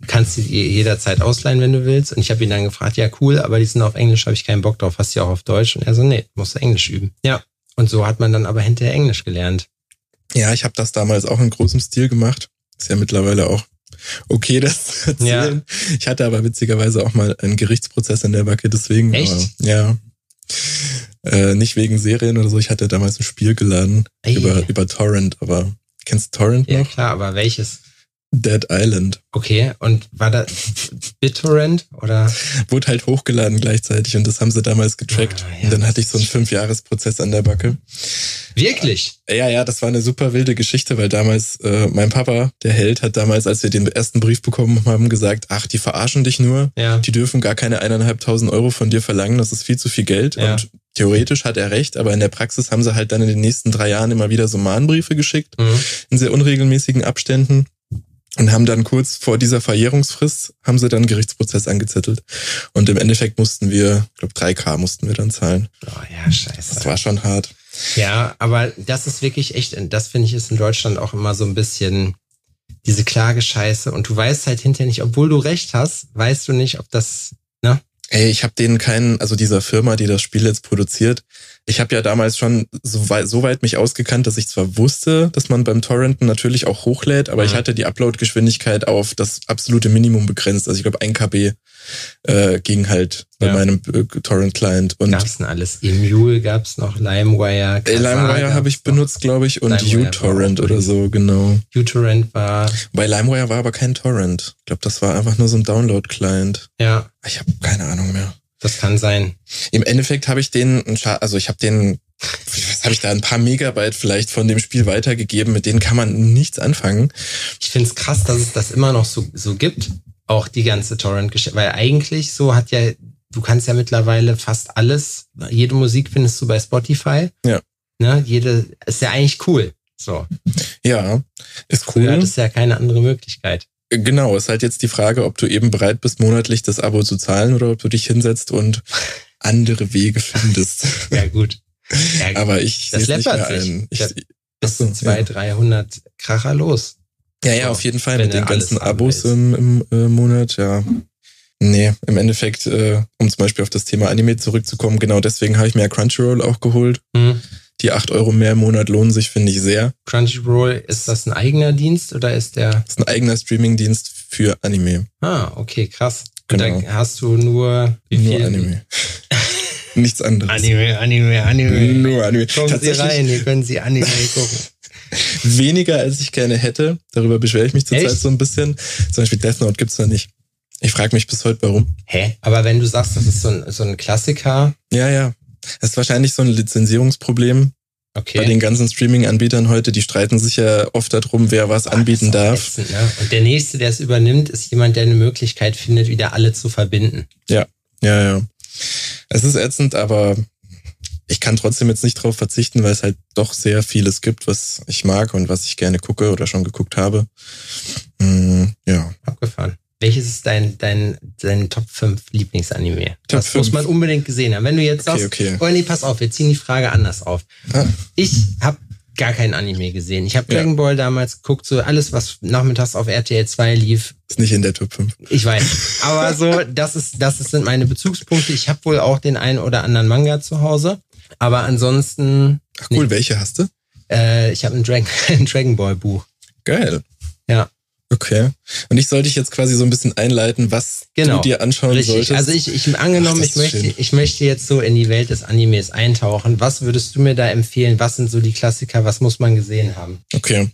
kannst du jederzeit ausleihen, wenn du willst. Und ich habe ihn dann gefragt, ja cool, aber die sind auf Englisch, habe ich keinen Bock drauf, hast du ja auch auf Deutsch. Und er so, nee, musst du Englisch üben. Ja. Und so hat man dann aber hinterher Englisch gelernt. Ja, ich habe das damals auch in großem Stil gemacht. Ist ja mittlerweile auch okay, das zu erzählen. Ja. Ich hatte aber witzigerweise auch mal einen Gerichtsprozess in der Backe, deswegen. Echt? Aber, ja. Äh, nicht wegen Serien oder so. Ich hatte damals ein Spiel geladen über, über Torrent, aber kennst du Torrent noch? Ja, klar, aber welches? Dead Island. Okay, und war da BitTorrent oder? Wurde halt hochgeladen gleichzeitig und das haben sie damals getrackt. Ah, ja, und dann hatte ich so einen Fünfjahresprozess an der Backe. Wirklich? Ja, ja, das war eine super wilde Geschichte, weil damals äh, mein Papa, der Held, hat damals, als wir den ersten Brief bekommen haben, gesagt, ach, die verarschen dich nur. Ja. Die dürfen gar keine eineinhalbtausend Euro von dir verlangen, das ist viel zu viel Geld. Ja. Und theoretisch hat er recht, aber in der Praxis haben sie halt dann in den nächsten drei Jahren immer wieder so Mahnbriefe geschickt, mhm. in sehr unregelmäßigen Abständen und haben dann kurz vor dieser Verjährungsfrist haben sie dann einen Gerichtsprozess angezettelt. Und im Endeffekt mussten wir, ich glaube 3K mussten wir dann zahlen. Oh ja, scheiße. Das war schon hart. Ja, aber das ist wirklich echt, das finde ich ist in Deutschland auch immer so ein bisschen diese Klagescheiße. Und du weißt halt hinterher nicht, obwohl du recht hast, weißt du nicht, ob das, ne? Ey, ich habe denen keinen, also dieser Firma, die das Spiel jetzt produziert, ich habe ja damals schon so weit, so weit mich ausgekannt, dass ich zwar wusste, dass man beim Torrenten natürlich auch hochlädt, aber mhm. ich hatte die Upload-Geschwindigkeit auf das absolute Minimum begrenzt. Also ich glaube, ein KB äh, ging halt bei ja. meinem äh, Torrent-Client. Und gab's denn alles? Emule gab's noch, LimeWire. Äh, LimeWire habe ich benutzt, glaube ich, und uTorrent oder so, genau. uTorrent war. Bei LimeWire war aber kein Torrent. Ich glaube, das war einfach nur so ein Download-Client. Ja. Ich habe keine Ahnung mehr. Das kann sein. Im Endeffekt habe ich den, also ich habe den, was habe ich da, ein paar Megabyte vielleicht von dem Spiel weitergegeben, mit denen kann man nichts anfangen. Ich finde es krass, dass es das immer noch so, so gibt, auch die ganze Torrent-Geschichte, weil eigentlich so hat ja, du kannst ja mittlerweile fast alles, jede Musik findest du bei Spotify. Ja. Ne, jede, ist ja eigentlich cool. So. Ja, ist cool. Früher hattest ja keine andere Möglichkeit. Genau, ist halt jetzt die Frage, ob du eben bereit bist, monatlich das Abo zu zahlen oder ob du dich hinsetzt und andere Wege findest. ja, gut. Ja, Aber ich das läppert nicht sich. ein. Ich, bis zu 200, 300 Kracher los. Ja, ja, auf jeden Fall mit den ganzen Abos im, im äh, Monat, ja. Nee, im Endeffekt, äh, um zum Beispiel auf das Thema Anime zurückzukommen, genau deswegen habe ich mir Crunchyroll auch geholt. Mhm. Die acht Euro mehr im Monat lohnen sich, finde ich sehr. Crunchyroll, ist das ein eigener Dienst oder ist der? Das ist ein eigener Streaming-Dienst für Anime. Ah, okay, krass. Genau. Und da hast du nur? Nur Anime. Nichts anderes. Anime, Anime, Anime. Nur Anime. Kommen Sie rein, hier können Sie Anime gucken. Weniger als ich gerne hätte. Darüber beschwere ich mich zurzeit so ein bisschen. Zum Beispiel Death Note gibt's da nicht. Ich frage mich bis heute, warum. Hä? Aber wenn du sagst, das ist so ein, so ein Klassiker. Ja, ja. Das ist wahrscheinlich so ein Lizenzierungsproblem. Okay. Bei den ganzen Streaming-Anbietern heute, die streiten sich ja oft darum, wer was ah, anbieten darf. Ätzend, ne? Und der nächste, der es übernimmt, ist jemand, der eine Möglichkeit findet, wieder alle zu verbinden. Ja, ja, ja. Es ist ätzend, aber ich kann trotzdem jetzt nicht drauf verzichten, weil es halt doch sehr vieles gibt, was ich mag und was ich gerne gucke oder schon geguckt habe. Mm, ja. Abgefahren. Welches ist dein, dein, dein Top 5 Lieblingsanime? Top das muss 5. man unbedingt gesehen haben. Wenn du jetzt Okay, sagst, okay. oh nee, pass auf, wir ziehen die Frage anders auf. Ah. Ich habe gar kein Anime gesehen. Ich habe Ja. Dragon Ball damals geguckt, so alles, was nachmittags auf RTL 2 lief, Ist nicht in der Top 5. ich weiß. Aber so, das ist, das sind meine Bezugspunkte. Ich habe wohl auch den einen oder anderen Manga zu Hause. Aber ansonsten, Ach cool, welche hast du? äh, ich habe ein Dragon, ein Dragon Ball Buch. Geil. Ja. Okay. Und ich soll dich jetzt quasi so ein bisschen einleiten, was Genau. du dir anschauen Richtig. solltest. Also ich, ich angenommen, Ach, ich möchte, schön. ich möchte jetzt so in die Welt des Animes eintauchen. Was würdest du mir da empfehlen? Was sind so die Klassiker? Was muss man gesehen haben? Okay.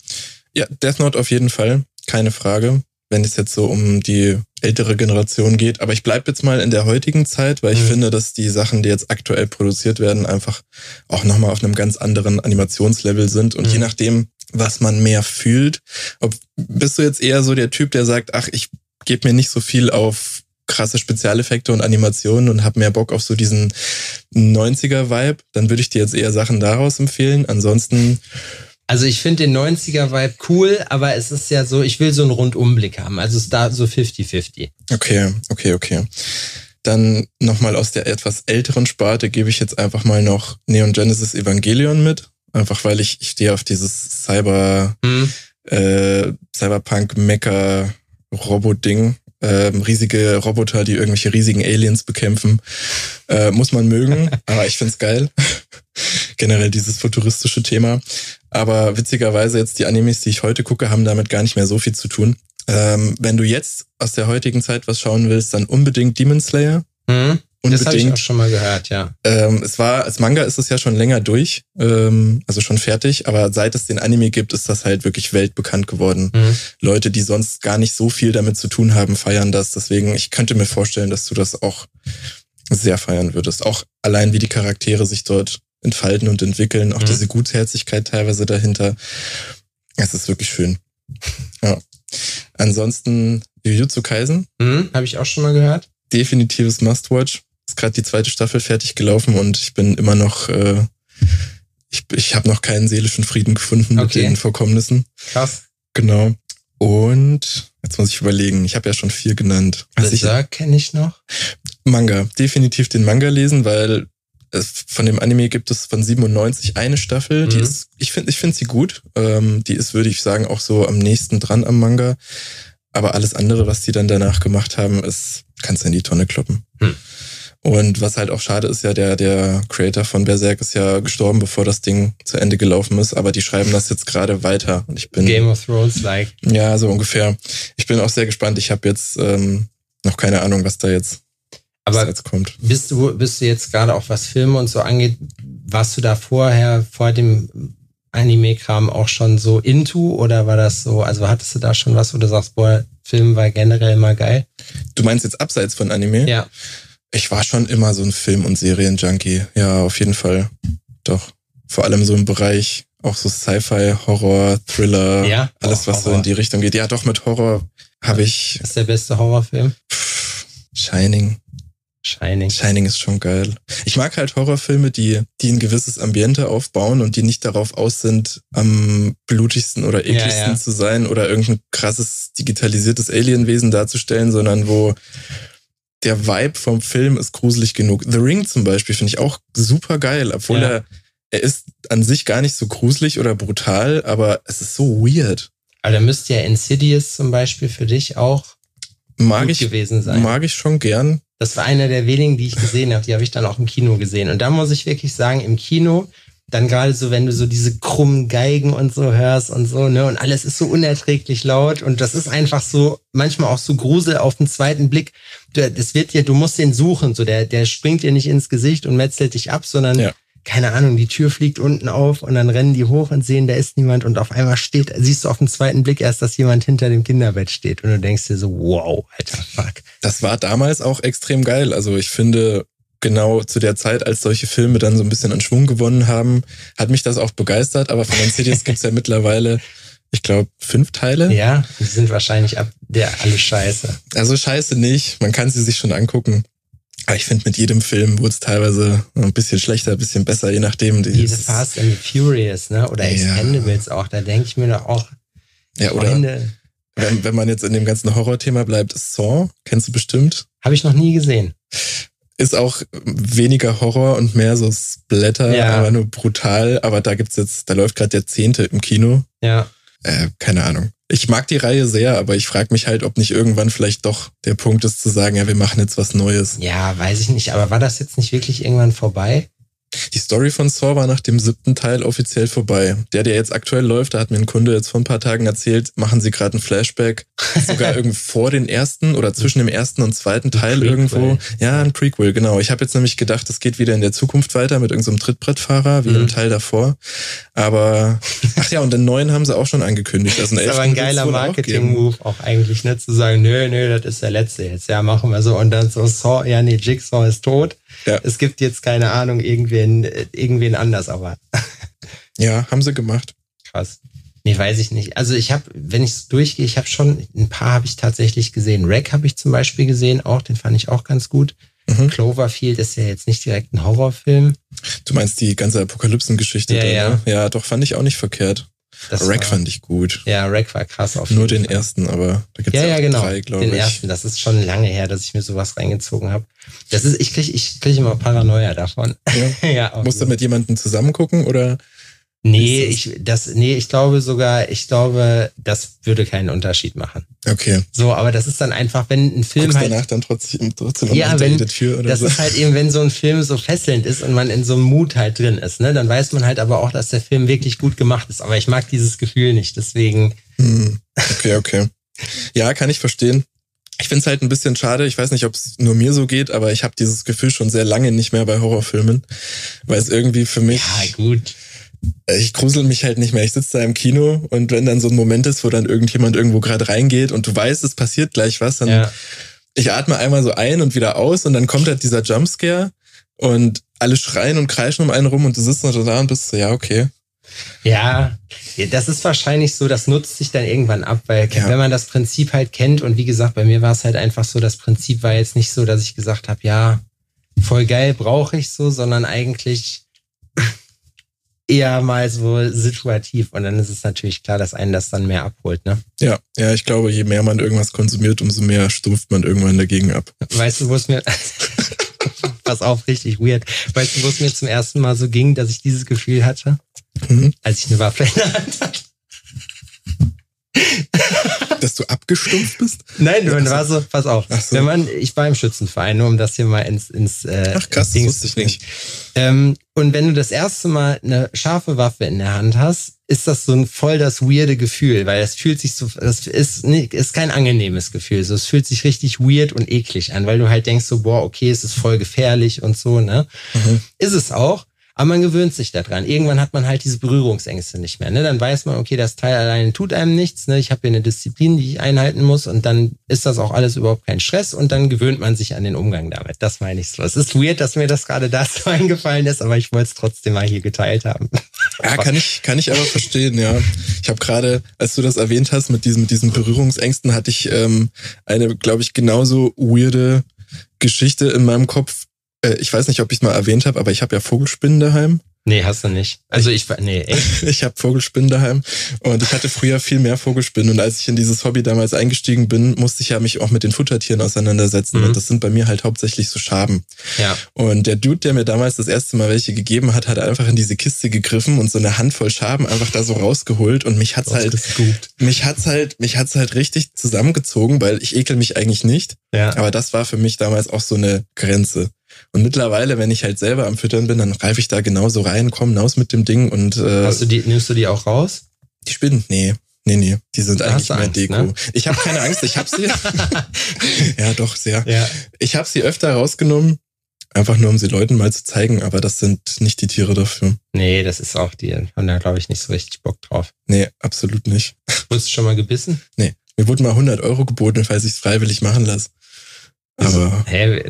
Ja, Death Note auf jeden Fall, keine Frage, wenn es jetzt so um die ältere Generation geht. Aber ich bleib jetzt mal in der heutigen Zeit, weil ich Mhm. finde, dass die Sachen, die jetzt aktuell produziert werden, einfach auch nochmal auf einem ganz anderen Animationslevel sind. Und Mhm. je nachdem, was man mehr fühlt, ob, bist du jetzt eher so der Typ, der sagt, ach, ich gebe mir nicht so viel auf krasse Spezialeffekte und Animationen und habe mehr Bock auf so diesen 90er-Vibe, dann würde ich dir jetzt eher Sachen daraus empfehlen. Ansonsten Also ich finde den 90er-Vibe cool, aber es ist ja so, ich will so einen Rundumblick haben. Also es ist da so 50-50. Okay, okay, okay. Dann nochmal aus der etwas älteren Sparte gebe ich jetzt einfach mal noch Neon Genesis Evangelion mit. Einfach weil ich, ich stehe auf dieses Cyber, Hm. äh, Cyberpunk Mecha Robot-Ding. Ähm, riesige Roboter, die irgendwelche riesigen Aliens bekämpfen. Äh, muss man mögen, aber ich find's geil. Generell dieses futuristische Thema. Aber witzigerweise jetzt die Animes, die ich heute gucke, haben damit gar nicht mehr so viel zu tun. Ähm, wenn du jetzt aus der heutigen Zeit was schauen willst, dann unbedingt Demon Slayer. Hm. Das habe ich auch Unbedingt. schon mal gehört, ja. Ähm, es war, als Manga ist es ja schon länger durch, ähm, also schon fertig, aber seit es den Anime gibt, ist das halt wirklich weltbekannt geworden. Hm. Leute, die sonst gar nicht so viel damit zu tun haben, feiern das. Deswegen, ich könnte mir vorstellen, dass du das auch sehr feiern würdest. Auch allein, wie die Charaktere sich dort entfalten und entwickeln, auch Mhm. diese Gutherzigkeit teilweise dahinter. Es ist wirklich schön. Ja. Ansonsten, Jujutsu Kaisen, Hm. Habe ich auch schon mal gehört. definitives Must-Watch. Ist gerade die zweite Staffel fertig gelaufen und ich bin immer noch, äh, ich, ich habe noch keinen seelischen Frieden gefunden Okay. mit den Vorkommnissen. Krass. Genau. Und jetzt muss ich überlegen, ich habe ja schon vier genannt. Was ich, Berserk kenne ich noch. Manga, definitiv den Manga lesen, weil es, von dem Anime gibt es von 97 eine Staffel. Die Mhm. ist, ich finde, ich finde sie gut. Ähm, die ist, würde ich sagen, auch so am nächsten dran am Manga. Aber alles andere, was die dann danach gemacht haben, ist, kannst du in die Tonne kloppen. Hm. Und was halt auch schade ist, ja, der, der Creator von Berserk ist ja gestorben, bevor das Ding zu Ende gelaufen ist. Aber die schreiben das jetzt gerade weiter. Und ich bin. Game of Thrones, like. Ja, so ungefähr. Ich bin auch sehr gespannt. Ich habe jetzt ähm, noch keine Ahnung, was da jetzt, was Aber jetzt kommt. bist du, bist du jetzt gerade auch was Filme und so angeht, warst du da vorher, vor dem Anime-Kram auch schon so into oder war das so, also hattest du da schon was, wo du sagst, boah, Film war generell mal geil? Du meinst jetzt abseits von Anime? Ja. Ich war schon immer so ein Film- und Serien-Junkie. Ja, auf jeden Fall. Doch. Vor allem so im Bereich auch so Sci-Fi, Horror, Thriller, Ja? alles, was so Horror. in die Richtung geht. Ja, doch, mit Horror habe ich Das ist der beste Horrorfilm. pff, Shining. Shining. Shining ist schon geil. Ich mag halt Horrorfilme, die, die ein gewisses Ambiente aufbauen und die nicht darauf aus sind, am blutigsten oder Ja, ekligsten ja. zu sein oder irgendein krasses digitalisiertes Alienwesen darzustellen, sondern wo der Vibe vom Film ist gruselig genug. The Ring zum Beispiel finde ich auch super geil, obwohl Ja. er, er ist an sich gar nicht so gruselig oder brutal, aber es ist so weird. Aber da müsste ja Insidious zum Beispiel für dich auch Mag gut ich, gewesen sein. mag ich schon gern. Das war einer der wenigen, die ich gesehen habe. Die habe ich dann auch im Kino gesehen. Und da muss ich wirklich sagen, im Kino, dann gerade so, wenn du so diese krummen Geigen und so hörst und so, ne, und alles ist so unerträglich laut und das ist einfach so, manchmal auch so Grusel auf den zweiten Blick. Du, Das wird dir, du musst den suchen, so, der, der springt dir nicht ins Gesicht und metzelt dich ab, sondern, Ja. keine Ahnung, die Tür fliegt unten auf und dann rennen die hoch und sehen, da ist niemand und auf einmal steht, siehst du auf den zweiten Blick erst, dass jemand hinter dem Kinderbett steht und du denkst dir so, wow, alter Fuck. Das war damals auch extrem geil. Also ich finde, genau zu der Zeit, als solche Filme dann so ein bisschen an Schwung gewonnen haben, hat mich das auch begeistert. Aber von Insidious gibt's ja mittlerweile, ich glaube, fünf Teile. Ja, die sind wahrscheinlich ab der alle scheiße. Also scheiße nicht. Man kann sie sich schon angucken. Aber ich finde, mit jedem Film wurde es teilweise ein bisschen schlechter, ein bisschen besser, je nachdem. Diese Fast and Furious, ne? Oder Ja. Expendables auch. Da denke ich mir doch auch, ja, oder Freunde. wenn, wenn man jetzt in dem ganzen Horrorthema bleibt, Saw, kennst du bestimmt? Habe ich noch nie gesehen. Ist auch weniger Horror und mehr so Splatter, Ja. aber nur brutal. Aber da gibt's jetzt, da läuft gerade der zehnte im Kino. Ja. Äh, keine Ahnung. Ich mag die Reihe sehr, aber ich frage mich halt, ob nicht irgendwann vielleicht doch der Punkt ist zu sagen, ja, wir machen jetzt was Neues. Ja, weiß ich nicht. Aber war das jetzt nicht wirklich irgendwann vorbei? Die Story von Saw war nach dem siebten Teil offiziell vorbei. Der, der jetzt aktuell läuft, da hat mir ein Kunde jetzt vor ein paar Tagen erzählt, machen sie gerade ein Flashback, sogar irgendwie vor den ersten oder zwischen dem ersten und zweiten Teil irgendwo. Ja, ein Prequel, genau. Ich habe jetzt nämlich gedacht, es geht wieder in der Zukunft weiter mit irgendeinem Trittbrettfahrer, wie Mhm. im Teil davor. Aber, ach ja, und den neuen haben sie auch schon angekündigt. Also Das einen ist aber ein geiler wohl auch. Marketing-Move auch eigentlich, ne? Zu sagen, nö, nö, das ist der letzte jetzt. Ja, machen wir so. Und dann so, Saw, ja, nee, Jigsaw ist tot. Ja. Es gibt jetzt keine Ahnung, irgendwen, irgendwen anders, aber Ja, haben sie gemacht. krass. Nee, weiß ich nicht. Also ich habe, wenn ich durchgehe, ich habe schon, ein paar habe ich tatsächlich gesehen. Rack habe ich zum Beispiel gesehen, auch, den fand ich auch ganz gut. Mhm. Cloverfield ist ja jetzt nicht direkt ein Horrorfilm. Du meinst die ganze Apokalypsen-Geschichte? Ja, da, ja. Ne? ja, doch, fand ich auch nicht verkehrt. Das Rack war, fand ich gut. Ja, Rack war krass auf Nur jeden den Fall. ersten, aber da gibt's Ja, ja, auch genau. drei, glaube den ich. ersten. Das ist schon lange her, dass ich mir sowas reingezogen habe. Das ist, ich kriege ich krieg immer Paranoia davon. Ja. ja, Musst du mit jemandem zusammen gucken oder? Nee, ich, das, nee, ich glaube sogar, ich glaube, das würde keinen Unterschied machen. Okay. So, aber das ist dann einfach, wenn ein Film Guckst halt, danach dann trotzdem, trotzdem Ja, wenn- Tür oder das so. ist halt eben, wenn so ein Film so fesselnd ist und man in so einem Mut halt drin ist, ne, dann weiß man halt aber auch, dass der Film wirklich gut gemacht ist. Aber ich mag dieses Gefühl nicht, deswegen, Hm, Okay, okay. Ja, kann ich verstehen. Ich find's halt ein bisschen schade. Ich weiß nicht, ob es nur mir so geht, aber ich habe dieses Gefühl schon sehr lange nicht mehr bei Horrorfilmen, weil es irgendwie für mich, ja, gut. Ich grusel mich halt nicht mehr. Ich sitze da im Kino und wenn dann so ein Moment ist, wo dann irgendjemand irgendwo gerade reingeht und du weißt, es passiert gleich was, dann Ja. ich atme einmal so ein und wieder aus und dann kommt halt dieser Jumpscare und alle schreien und kreischen um einen rum und du sitzt noch da und bist so, ja, okay. Ja, das ist wahrscheinlich so, das nutzt sich dann irgendwann ab, weil Ja. wenn man das Prinzip halt kennt und wie gesagt, bei mir war es halt einfach so, das Prinzip war jetzt nicht so, dass ich gesagt habe, ja, voll geil, brauche ich so, sondern eigentlich eher mal so situativ und dann ist es natürlich klar, dass einen das dann mehr abholt, ne? Ja, ja, ich glaube, je mehr man irgendwas konsumiert, umso mehr stumpft man irgendwann dagegen ab. Weißt du, wo es mir Pass auf, richtig weird. Weißt du, wo es mir zum ersten Mal so ging, dass ich dieses Gefühl hatte? Mhm. Als ich eine Waffe in der Hand hatte. Dass du abgestumpft bist? Nein, man war so, pass auf. So. Wenn man, ich war im Schützenverein, nur um das hier mal ins, ins äh, Ach krass, das Dings wusste ich nicht. Ähm, und wenn du das erste Mal eine scharfe Waffe in der Hand hast, ist das so ein voll das weirde Gefühl, weil es fühlt sich so, das ist, nicht, ist kein angenehmes Gefühl. So, es fühlt sich richtig weird und eklig an, weil du halt denkst so, boah, okay, es ist voll gefährlich und so, ne? Mhm. Ist es auch. Aber man gewöhnt sich daran. Irgendwann hat man halt diese Berührungsängste nicht mehr. Ne? Dann weiß man, okay, das Teil alleine tut einem nichts. Ne? Ich habe hier eine Disziplin, die ich einhalten muss. Und dann ist das auch alles überhaupt kein Stress. Und dann gewöhnt man sich an den Umgang damit. Das meine ich so. Es ist weird, dass mir das gerade dazu eingefallen ist, aber ich wollte es trotzdem mal hier geteilt haben. Ja, kann ich, kann ich aber verstehen, ja. Ich habe gerade, als du das erwähnt hast, mit diesen, mit diesen Berührungsängsten, hatte ich ähm, eine, glaube ich, genauso weirde Geschichte in meinem Kopf. Äh, ich weiß nicht, ob ich es mal erwähnt habe, aber ich habe ja Vogelspinnen daheim. Nee, hast du nicht. Also ich, nee, echt? Ich habe Vogelspinnen daheim und ich hatte früher viel mehr Vogelspinnen und als ich in dieses Hobby damals eingestiegen bin, musste ich ja mich auch mit den Futtertieren auseinandersetzen Mhm. und das sind bei mir halt hauptsächlich so Schaben. Ja. Und der Dude, der mir damals das erste Mal welche gegeben hat, hat einfach in diese Kiste gegriffen und so eine Handvoll Schaben einfach da so rausgeholt und mich hat's halt, Ausgescoopt. mich hat's halt, mich hat's halt richtig zusammengezogen, weil ich ekel mich eigentlich nicht. Ja. Aber das war für mich damals auch so eine Grenze. Und mittlerweile, wenn ich halt selber am Füttern bin, dann greife ich da genauso rein, komm hinaus mit dem Ding und äh, Hast du die, nimmst du die auch raus? die Spinnen, nee. Nee, nee, die sind Da eigentlich mehr Angst, Deko. ne? Ich habe keine Angst, ich habe sie. ja, doch, sehr. Ja. Ich habe sie öfter rausgenommen, einfach nur um sie Leuten mal zu zeigen, aber das sind nicht die Tiere dafür. Nee, das ist auch die, haben da glaube ich nicht so richtig Bock drauf. Nee, absolut nicht. Wurdest du schon mal gebissen? Nee, mir wurden mal 100 Euro geboten, falls ich es freiwillig machen lasse. Aber Hä,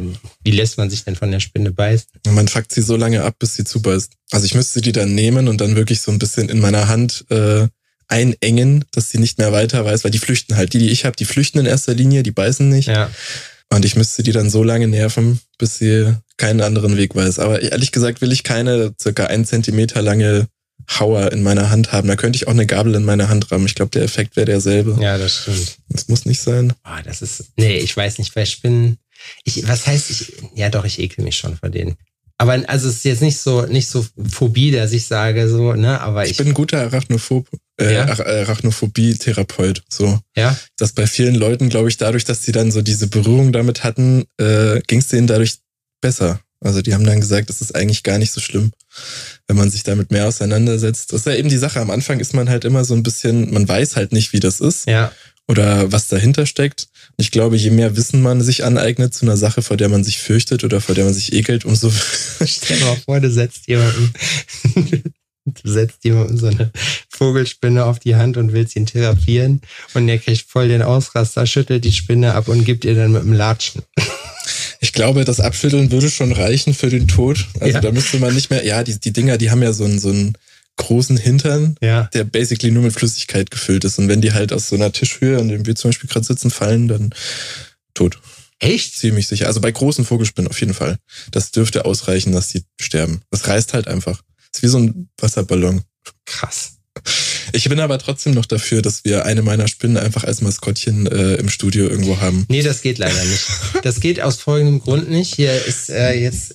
wie lässt man sich denn von der Spinne beißen? man fuckt sie so lange ab, bis sie zubeißt. Also ich müsste die dann nehmen und dann wirklich so ein bisschen in meiner Hand äh, einengen, dass sie nicht mehr weiter weiß, weil die flüchten halt. Die, die ich habe, die flüchten in erster Linie, die beißen nicht. Ja. Und ich müsste die dann so lange nerven, bis sie keinen anderen Weg weiß. Aber ehrlich gesagt will ich keine circa ein Zentimeter lange Hauer in meiner Hand haben. Da könnte ich auch eine Gabel in meine Hand rammen. Ich glaube, der Effekt wäre derselbe. Ja, das stimmt. Das muss nicht sein. Oh, das ist, nee, ich weiß nicht, bei Spinnen. Ich, was heißt ich, ja doch, ich ekel mich schon vor denen. Aber also es ist jetzt nicht so, nicht so Phobie, dass ich sage so, ne, aber ich. Ich bin ein guter Arachnophob, äh, Ja? Ach- Arachnophobie-Therapeut. So. ja, Dass bei vielen Leuten, glaube ich, dadurch, dass sie dann so diese Berührung damit hatten, äh, ging es denen dadurch besser. Also die haben dann gesagt, das ist eigentlich gar nicht so schlimm, wenn man sich damit mehr auseinandersetzt. Das ist ja eben die Sache. Am Anfang ist man halt immer so ein bisschen, man weiß halt nicht, wie das ist ja, oder was dahinter steckt. Ich glaube, je mehr Wissen man sich aneignet zu einer Sache, vor der man sich fürchtet oder vor der man sich ekelt, umso Stell dir mal vor, du setzt jemandem, du setzt jemandem so eine Vogelspinne auf die Hand und willst ihn therapieren und der kriegt voll den Ausraster, schüttelt die Spinne ab und gibt ihr dann mit dem Latschen. Ich glaube, das Abschütteln würde schon reichen für den Tod. Also Ja. da müsste man nicht mehr, ja, die, die Dinger, die haben ja so einen, so einen großen Hintern, Ja. der basically nur mit Flüssigkeit gefüllt ist. Und wenn die halt aus so einer Tischhöhe, an dem wir zum Beispiel gerade sitzen, fallen, dann tot. Echt? Ziemlich sicher. Also bei großen Vogelspinnen auf jeden Fall. Das dürfte ausreichen, dass die sterben. Das reißt halt einfach. Das ist wie so ein Wasserballon. Krass. Ich bin aber trotzdem noch dafür, dass wir eine meiner Spinnen einfach als Maskottchen äh, im Studio irgendwo haben. Nee, das geht leider nicht. Das geht aus folgendem Grund nicht. Hier ist äh, jetzt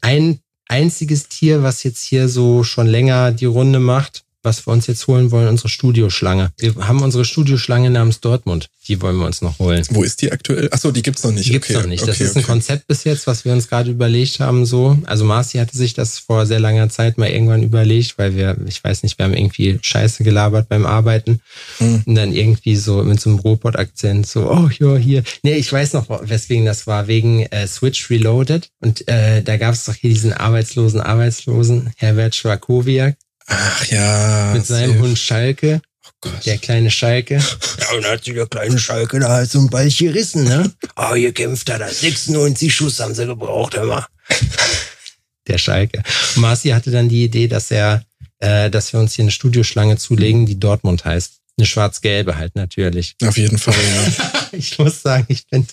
ein einziges Tier, was jetzt hier so schon länger die Runde macht, was wir uns jetzt holen wollen, unsere Studioschlange. Wir haben unsere Studioschlange namens Dortmund. Die wollen wir uns noch holen. Wo ist die aktuell? Achso, die gibt's noch nicht. Die gibt's okay. noch nicht. Das okay, ist ein okay. Konzept bis jetzt, was wir uns gerade überlegt haben. So, also Marci hatte sich das vor sehr langer Zeit mal irgendwann überlegt, weil wir, ich weiß nicht, wir haben irgendwie Scheiße gelabert beim Arbeiten Hm. und dann irgendwie so mit so einem Robot-Akzent so, oh ja hier. Nee, ich weiß noch, weswegen das war wegen äh, Switch Reloaded und äh, da gab es doch hier diesen arbeitslosen Arbeitslosen Herbert Schwakowiak Ach ja. mit seinem. Hund Schalke. Oh Gott. Der kleine Schalke. Ja, und dann hat sich der kleine Schalke da halt so ein Ball gerissen, ne? Oh, hier kämpft er da. 96 Schuss haben sie gebraucht, immer. Der Schalke. Marci hatte dann die Idee, dass er, äh, dass wir uns hier eine Studioschlange zulegen, die Dortmund heißt. Eine schwarz-gelbe halt natürlich. Auf jeden Fall, ja. Ich muss sagen, ich finde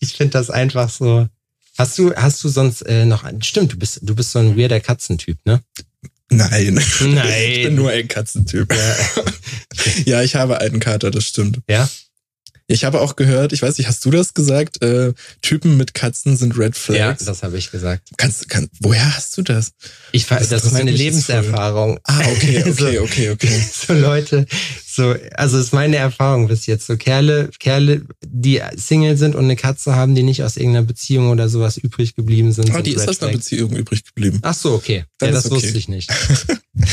ich find das einfach so. Hast du, hast du sonst äh, noch, stimmt, du bist, du bist so ein weirder Katzentyp, ne? Nein. Nein. Ich bin nur ein Katzentyp. Ja. Ja, ich habe einen Kater, das stimmt. Ja? Ich habe auch gehört, ich weiß nicht, hast du das gesagt? Äh, Typen mit Katzen sind Red Ja, Flags. das habe ich gesagt. Kannst, kann, woher hast du das? Ich, Das das, ist meine. Lebenserfahrung. Ah, okay, okay, okay, okay. so Leute, so, also ist meine Erfahrung bis jetzt. So Kerle, Kerle, die Single sind und eine Katze haben, die nicht aus irgendeiner Beziehung oder sowas übrig geblieben sind. Ah, sind die ist aus einer. Beziehung übrig geblieben. Ach so, okay. Dann ja, das okay. wusste ich nicht.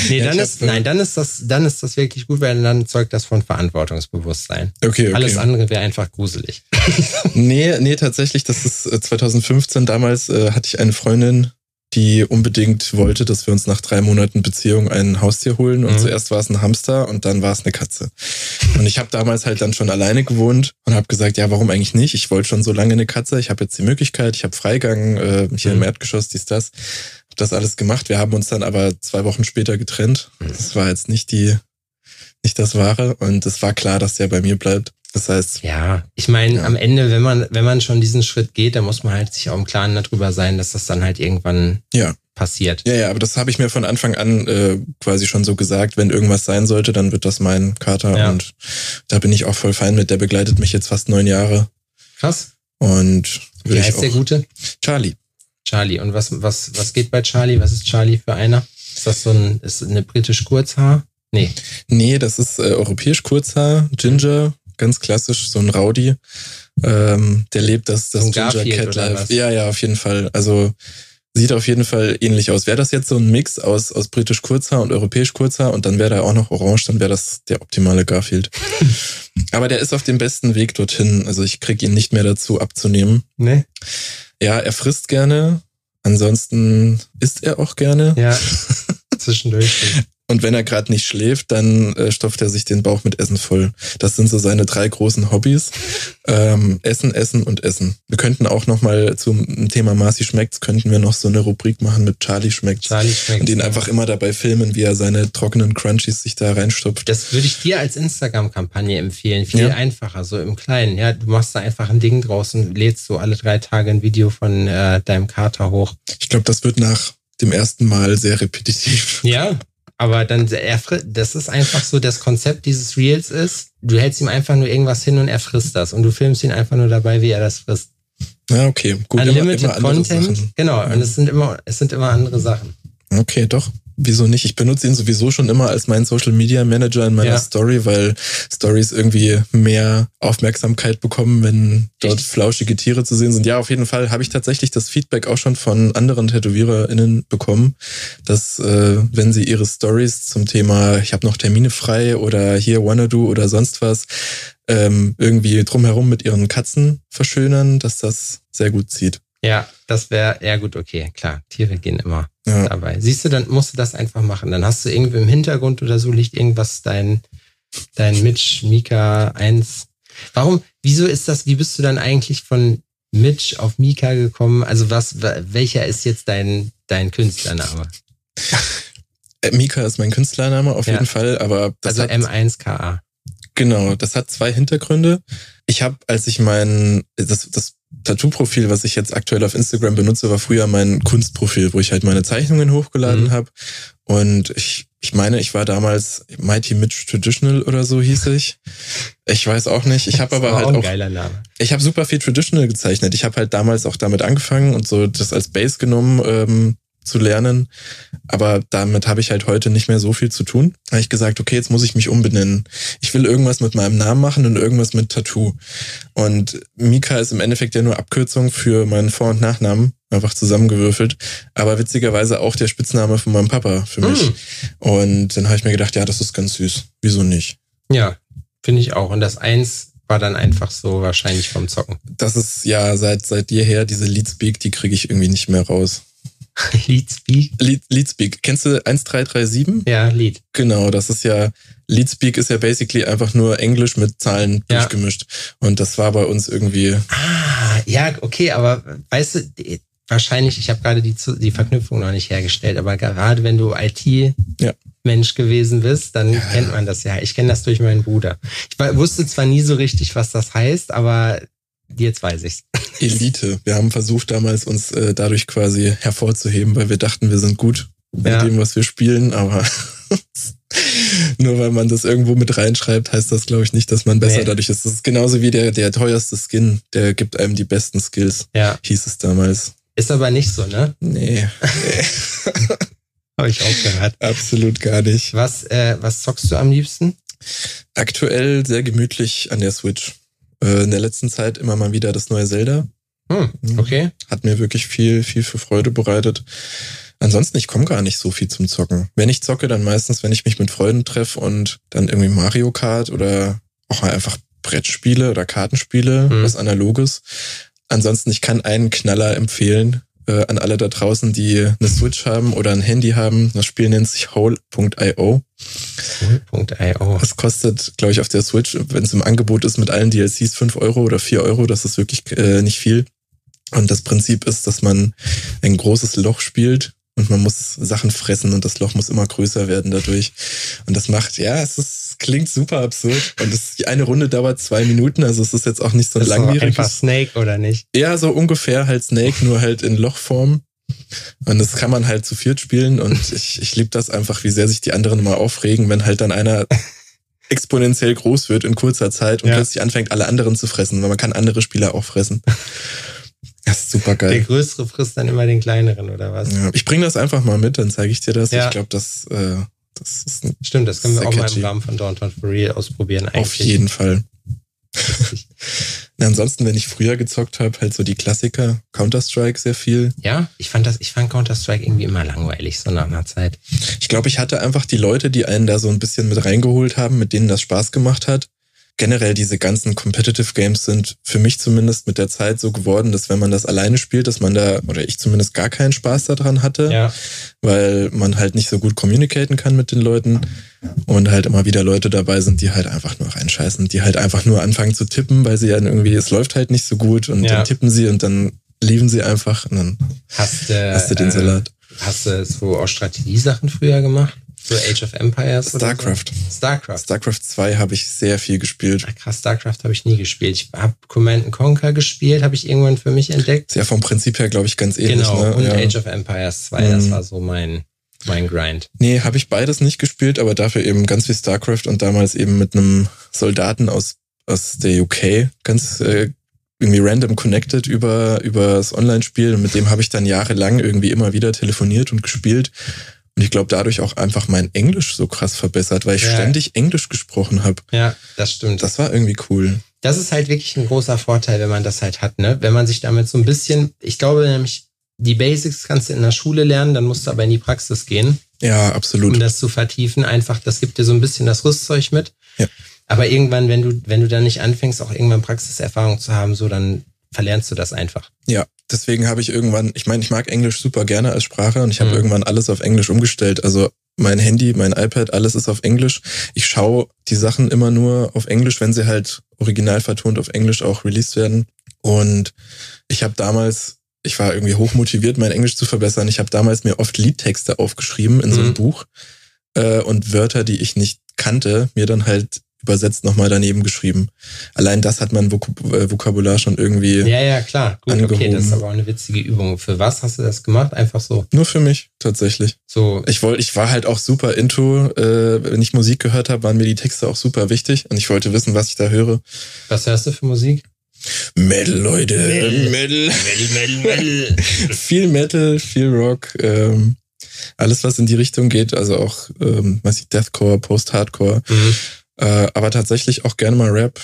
Nee, Ja, dann ist, hab, äh, nein, dann ist das, dann ist das wirklich gut, weil dann zeugt das von Verantwortungsbewusstsein. Okay, okay. Alles andere wäre einfach gruselig. Nee, nee, tatsächlich, das ist äh, 2015. Damals äh, hatte ich eine Freundin, die unbedingt wollte, dass wir uns nach drei Monaten Beziehung ein Haustier holen. Und Mhm. zuerst war es ein Hamster und dann war es eine Katze. Und ich habe damals halt dann schon alleine gewohnt und habe gesagt, ja, warum eigentlich nicht? Ich wollte schon so lange eine Katze. Ich habe jetzt die Möglichkeit, ich habe Freigang äh, hier Mhm. im Erdgeschoss, dies, das. Hab das alles gemacht. Wir haben uns dann aber zwei Wochen später getrennt. Mhm. Das war jetzt nicht die, nicht das Wahre. Und es war klar, dass der bei mir bleibt. Das heißt, Ja, ich meine, Ja. am Ende, wenn man, wenn man schon diesen Schritt geht, dann muss man halt sich auch im Klaren darüber sein, dass das dann halt irgendwann ja, passiert. Ja, ja, aber das habe ich mir von Anfang an äh, quasi schon so gesagt. Wenn irgendwas sein sollte, dann wird das mein Kater. Ja. Und da bin ich auch voll fein mit. Der begleitet mich jetzt fast neun Jahre. Krass. Und Wie heißt der. Gute? Charlie. Charlie. Und was, was, was geht bei Charlie? Was ist Charlie für einer? Ist das so ein, ist eine britisch Kurzhaar? Nee. Nee, das ist äh, europäisch Kurzhaar, Ginger, ganz klassisch, so ein Rowdy. Ähm, der lebt das, das Ginger Cat Life. Ja, ja, auf jeden Fall. Also sieht auf jeden Fall ähnlich aus. Wäre das jetzt so ein Mix aus, aus britisch Kurzhaar und europäisch Kurzhaar und dann wäre da auch noch orange, dann wäre das der optimale Garfield. Aber der ist auf dem besten Weg dorthin. Also ich krieg ihn nicht mehr dazu abzunehmen. Nee? Ja, er frisst gerne. Ansonsten isst er auch gerne. Ja. Zwischendurch. Und wenn er gerade nicht schläft, dann äh, stopft er sich den Bauch mit Essen voll. Das sind so seine drei großen Hobbys. Ähm, essen, Essen und Essen. Wir könnten auch noch mal zum Thema Marci schmeckt's, könnten wir noch so eine Rubrik machen mit Charlie schmeckt's. Charlie schmeckt. und ihn einfach immer dabei filmen, wie er seine trockenen Crunchies sich da reinstopft. Das würde ich dir als Instagram-Kampagne empfehlen. Viel Ja. einfacher, so im Kleinen. Ja, du machst da einfach ein Ding draus und lädst so alle drei Tage ein Video von äh, deinem Kater hoch. Ich glaube, das wird nach dem ersten Mal sehr repetitiv. Ja. Aber dann, er, das ist einfach so, das Konzept dieses Reels ist, du hältst ihm einfach nur irgendwas hin und er frisst das und du filmst ihn einfach nur dabei, wie er das frisst. Ja, okay. Gut, Unlimited immer, immer Content, genau, und es sind immer, es sind immer andere Sachen. Okay, doch. Wieso nicht? Ich benutze ihn sowieso schon immer als meinen Social Media Manager in meiner ja. Story, weil Stories irgendwie mehr Aufmerksamkeit bekommen, wenn dort Echt? flauschige Tiere zu sehen sind. Ja, auf jeden Fall habe ich tatsächlich das Feedback auch schon von anderen TätowiererInnen bekommen, dass äh, wenn sie ihre Stories zum Thema ich habe noch Termine frei oder hier wanna do oder sonst was ähm, irgendwie drumherum mit ihren Katzen verschönern, dass das sehr gut zieht. Ja, das wäre, ja gut, okay, klar. Tiere gehen immer ja. dabei. Siehst du, dann musst du das einfach machen. Dann hast du irgendwie im Hintergrund oder so liegt irgendwas dein, dein Mitch Mika 1. Warum, wieso ist das, wie bist du dann eigentlich von Mitch auf Mika gekommen? Also was, welcher ist jetzt dein, dein Künstlername? Äh, Mika ist mein Künstlername auf ja. jeden Fall, aber das also M1KA. Genau, das hat zwei Hintergründe. Ich habe, als ich mein das, das Tattoo-Profil, was ich jetzt aktuell auf Instagram benutze, war früher mein Kunstprofil, wo ich halt meine Zeichnungen hochgeladen mhm. habe. Und ich, ich meine, ich war damals Mighty Mitch Traditional oder so hieß ich. Ich weiß auch nicht. Ich habe aber halt auch. Geiler Name. Ich habe super viel Traditional gezeichnet. Ich habe halt damals auch damit angefangen und so das als Base genommen. Ähm, zu lernen. Aber damit habe ich halt heute nicht mehr so viel zu tun. Da habe ich gesagt, okay, jetzt muss ich mich umbenennen. Ich will irgendwas mit meinem Namen machen und irgendwas mit Tattoo. Und Mika ist im Endeffekt ja nur Abkürzung für meinen Vor- und Nachnamen, einfach zusammengewürfelt. Aber witzigerweise auch der Spitzname von meinem Papa für mich. Mm. Und dann habe ich mir gedacht, ja, das ist ganz süß. Wieso nicht? Ja, finde ich auch. Und das Eins war dann einfach so wahrscheinlich vom Zocken. Das ist ja seit seit jeher diese Leadspeak, die kriege ich irgendwie nicht mehr raus. Leadspeak? Lead, Leadspeak. Kennst du 1337? Ja, Lead. Genau, das ist ja, Leadspeak ist ja basically einfach nur Englisch mit Zahlen ja. durchgemischt. Und das war bei uns irgendwie. Ah, ja, okay, aber weißt du, wahrscheinlich, ich habe gerade die, die Verknüpfung noch nicht hergestellt, aber gerade wenn du IT-Mensch ja. gewesen bist, dann ja, kennt man das ja. Ich kenne das durch meinen Bruder. Ich wusste zwar nie so richtig, was das heißt, aber Jetzt weiß ich's. Elite. Wir haben versucht damals uns äh, dadurch quasi hervorzuheben, weil wir dachten, wir sind gut bei ja. dem, was wir spielen, aber nur weil man das irgendwo mit reinschreibt, heißt das, glaube ich, nicht, dass man besser nee. dadurch ist. Das ist genauso wie der, der teuerste Skin, der gibt einem die besten Skills, ja. hieß es damals. Ist aber nicht so, ne? Nee. nee. Habe ich auch gehört. Absolut gar nicht. Was, äh, was zockst du am liebsten? Aktuell sehr gemütlich an der Switch äh, in der letzten Zeit immer mal wieder das neue Zelda. Hm, mhm. okay. Hat mir wirklich viel, viel für Freude bereitet. Ansonsten, ich komme gar nicht so viel zum Zocken. Wenn ich zocke, dann meistens, wenn ich mich mit Freunden treffe und dann irgendwie Mario Kart oder auch mal einfach Brettspiele oder Kartenspiele, mhm. was Analoges. Ansonsten, ich kann einen Knaller empfehlen äh, an alle da draußen, die eine Switch haben oder ein Handy haben. Das Spiel nennt sich Hole.io. Hole.io. Das kostet, glaube ich, auf der Switch, wenn es im Angebot ist, mit allen DLCs fünf Euro oder vier Euro. Das ist wirklich äh, nicht viel. Und das Prinzip ist, dass man ein großes Loch spielt und man muss Sachen fressen und das Loch muss immer größer werden dadurch. Und das macht, ja, es ist, klingt super absurd. Und das, die eine Runde dauert zwei Minuten, also es ist jetzt auch nicht so ein langwieriges. Einfach Snake oder nicht? Ja, so ungefähr halt Snake, nur halt in Lochform. Und das kann man halt zu viert spielen und ich, ich liebe das einfach, wie sehr sich die anderen mal aufregen, wenn halt dann einer exponentiell groß wird in kurzer Zeit und ja. plötzlich anfängt, alle anderen zu fressen, weil man kann andere Spieler auch fressen. Das ist super geil. Der Größere frisst dann immer den Kleineren, oder was? Ja, ich bringe das einfach mal mit, dann zeige ich dir das. Ja. Ich glaube, das, äh, das ist ein Stimmt, das können wir auch catchy. mal im Rahmen von Downtown for Real ausprobieren. Eigentlich. Auf jeden Fall. Na, ansonsten, wenn ich früher gezockt habe, halt so die Klassiker, Counter-Strike sehr viel. Ja, ich fand das, ich fand Counter-Strike irgendwie immer langweilig, so nach einer Zeit. Ich glaube, ich hatte einfach die Leute, die einen da so ein bisschen mit reingeholt haben, mit denen das Spaß gemacht hat generell diese ganzen Competitive Games sind für mich zumindest mit der Zeit so geworden, dass wenn man das alleine spielt, dass man da, oder ich zumindest gar keinen Spaß daran hatte, ja. weil man halt nicht so gut communicaten kann mit den Leuten und halt immer wieder Leute dabei sind, die halt einfach nur reinscheißen, die halt einfach nur anfangen zu tippen, weil sie ja irgendwie, es läuft halt nicht so gut und ja. dann tippen sie und dann lieben sie einfach und dann hast, äh, hast du den Salat. Hast du so auch Strategiesachen früher gemacht? So Age of Empires? StarCraft. So? StarCraft. StarCraft 2 habe ich sehr viel gespielt. Ach, krass, StarCraft habe ich nie gespielt. Ich habe Command Conquer gespielt, habe ich irgendwann für mich entdeckt. Ist ja vom Prinzip her, glaube ich, ganz ähnlich. Genau, ne? und ja. Age of Empires 2, mhm. das war so mein... mein Grind. Nee, habe ich beides nicht gespielt, aber dafür eben ganz wie StarCraft und damals eben mit einem Soldaten aus, aus der UK ganz äh, irgendwie random connected über, über das Online-Spiel und mit dem habe ich dann jahrelang irgendwie immer wieder telefoniert und gespielt. Und ich glaube, dadurch auch einfach mein Englisch so krass verbessert, weil ich Ja. ständig Englisch gesprochen habe. Ja, das stimmt. Das war irgendwie cool. das ist halt wirklich ein großer Vorteil, wenn man das halt hat, ne? Wenn man sich damit so ein bisschen, ich glaube nämlich, die Basics kannst du in der Schule lernen, dann musst du aber in die Praxis gehen, Ja, um absolut. das zu vertiefen. Einfach, das gibt dir so ein bisschen das Rüstzeug mit. Ja. Aber irgendwann, wenn du, wenn du dann nicht anfängst, auch irgendwann Praxiserfahrung zu haben, so, dann verlernst du das einfach. Ja, deswegen habe ich irgendwann, ich meine, ich mag Englisch super gerne als Sprache und ich habe Mhm. irgendwann alles auf Englisch umgestellt. Also mein Handy, mein iPad, alles ist auf Englisch. Ich schaue die Sachen immer nur auf Englisch, wenn sie halt original vertont auf Englisch auch released werden. Und ich habe damals, ich war irgendwie hochmotiviert, mein Englisch zu verbessern. Ich habe damals mir oft Liedtexte aufgeschrieben in so einem Mhm. Buch äh, und Wörter, die ich nicht kannte, mir dann halt übersetzt nochmal daneben geschrieben. Allein das hat mein Vok äh, Vokabular schon irgendwie Ja, ja, klar. Gut, okay, Angehoben. das ist aber auch eine witzige Übung. Für was hast du das gemacht? Einfach so, Nur für mich, tatsächlich. so, Ich wollte, ich war halt auch super into, äh, wenn ich Musik gehört habe, waren mir die Texte auch super wichtig und ich wollte wissen, was ich da höre. was hörst du für Musik? Metal, Leute. Metal. Metal. Metal, Metal, Metal. viel Metal, viel Rock, ähm, alles, was in die Richtung geht, also auch, ähm, weiß ich, Deathcore, Post-Hardcore, Mhm. Äh, aber tatsächlich auch gerne mal Rap,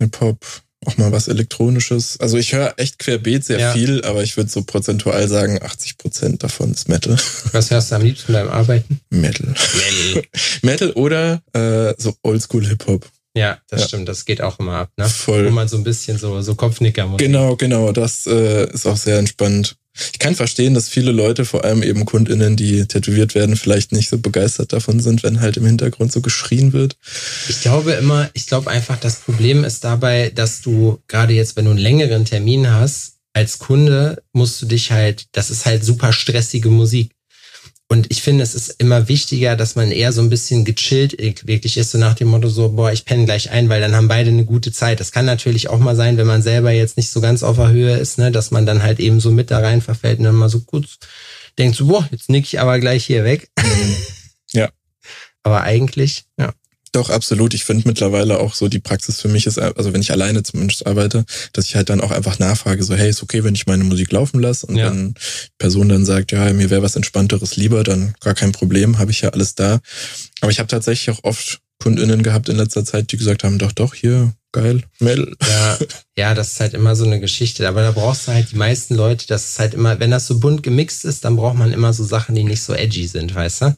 Hip-Hop, auch mal was Elektronisches. Also ich höre echt querbeet sehr Ja. viel, aber ich würde so prozentual sagen, 80 Prozent davon ist Metal. Was hörst du am liebsten beim Arbeiten? Metal. Metal. Metal oder äh, so Oldschool Hip-Hop. Ja, das Ja. stimmt, das geht auch immer ab, ne? Voll. Wo man so ein bisschen so, so Kopfnicker muss. Genau, genau. Das äh, ist auch sehr entspannt. Ich kann verstehen, dass viele Leute, vor allem eben KundInnen, die tätowiert werden, vielleicht nicht so begeistert davon sind, wenn halt im Hintergrund so geschrien wird. Ich glaube immer, ich glaube einfach, das Problem ist dabei, dass du gerade jetzt, wenn du einen längeren Termin hast, als Kunde musst du dich halt, das ist halt super stressige Musik. Und ich finde, es ist immer wichtiger, dass man eher so ein bisschen gechillt wirklich ist, so nach dem Motto so, boah, ich penne gleich ein, weil dann haben beide eine gute Zeit. Das kann natürlich auch mal sein, wenn man selber jetzt nicht so ganz auf der Höhe ist, ne, dass man dann halt eben so mit da rein verfällt und dann mal so kurz denkt so, boah, jetzt nick ich aber gleich hier weg. Ja. Aber eigentlich, ja. Doch, absolut. Ich finde mittlerweile auch so, die Praxis für mich ist, also wenn ich alleine zumindest arbeite, dass ich halt dann auch einfach nachfrage, so, hey, ist okay, wenn ich meine Musik laufen lasse? Und Ja. wenn die Person dann sagt, ja, mir wäre was Entspannteres lieber, dann gar kein Problem, habe ich ja alles da. Aber ich habe tatsächlich auch oft KundInnen gehabt in letzter Zeit, die gesagt haben, doch, doch, hier, geil, Metal. Ja, ja, das ist halt immer so eine Geschichte. Aber da brauchst du halt die meisten Leute, das ist halt immer, wenn das so bunt gemixt ist, dann braucht man immer so Sachen, die nicht so edgy sind, weißt du?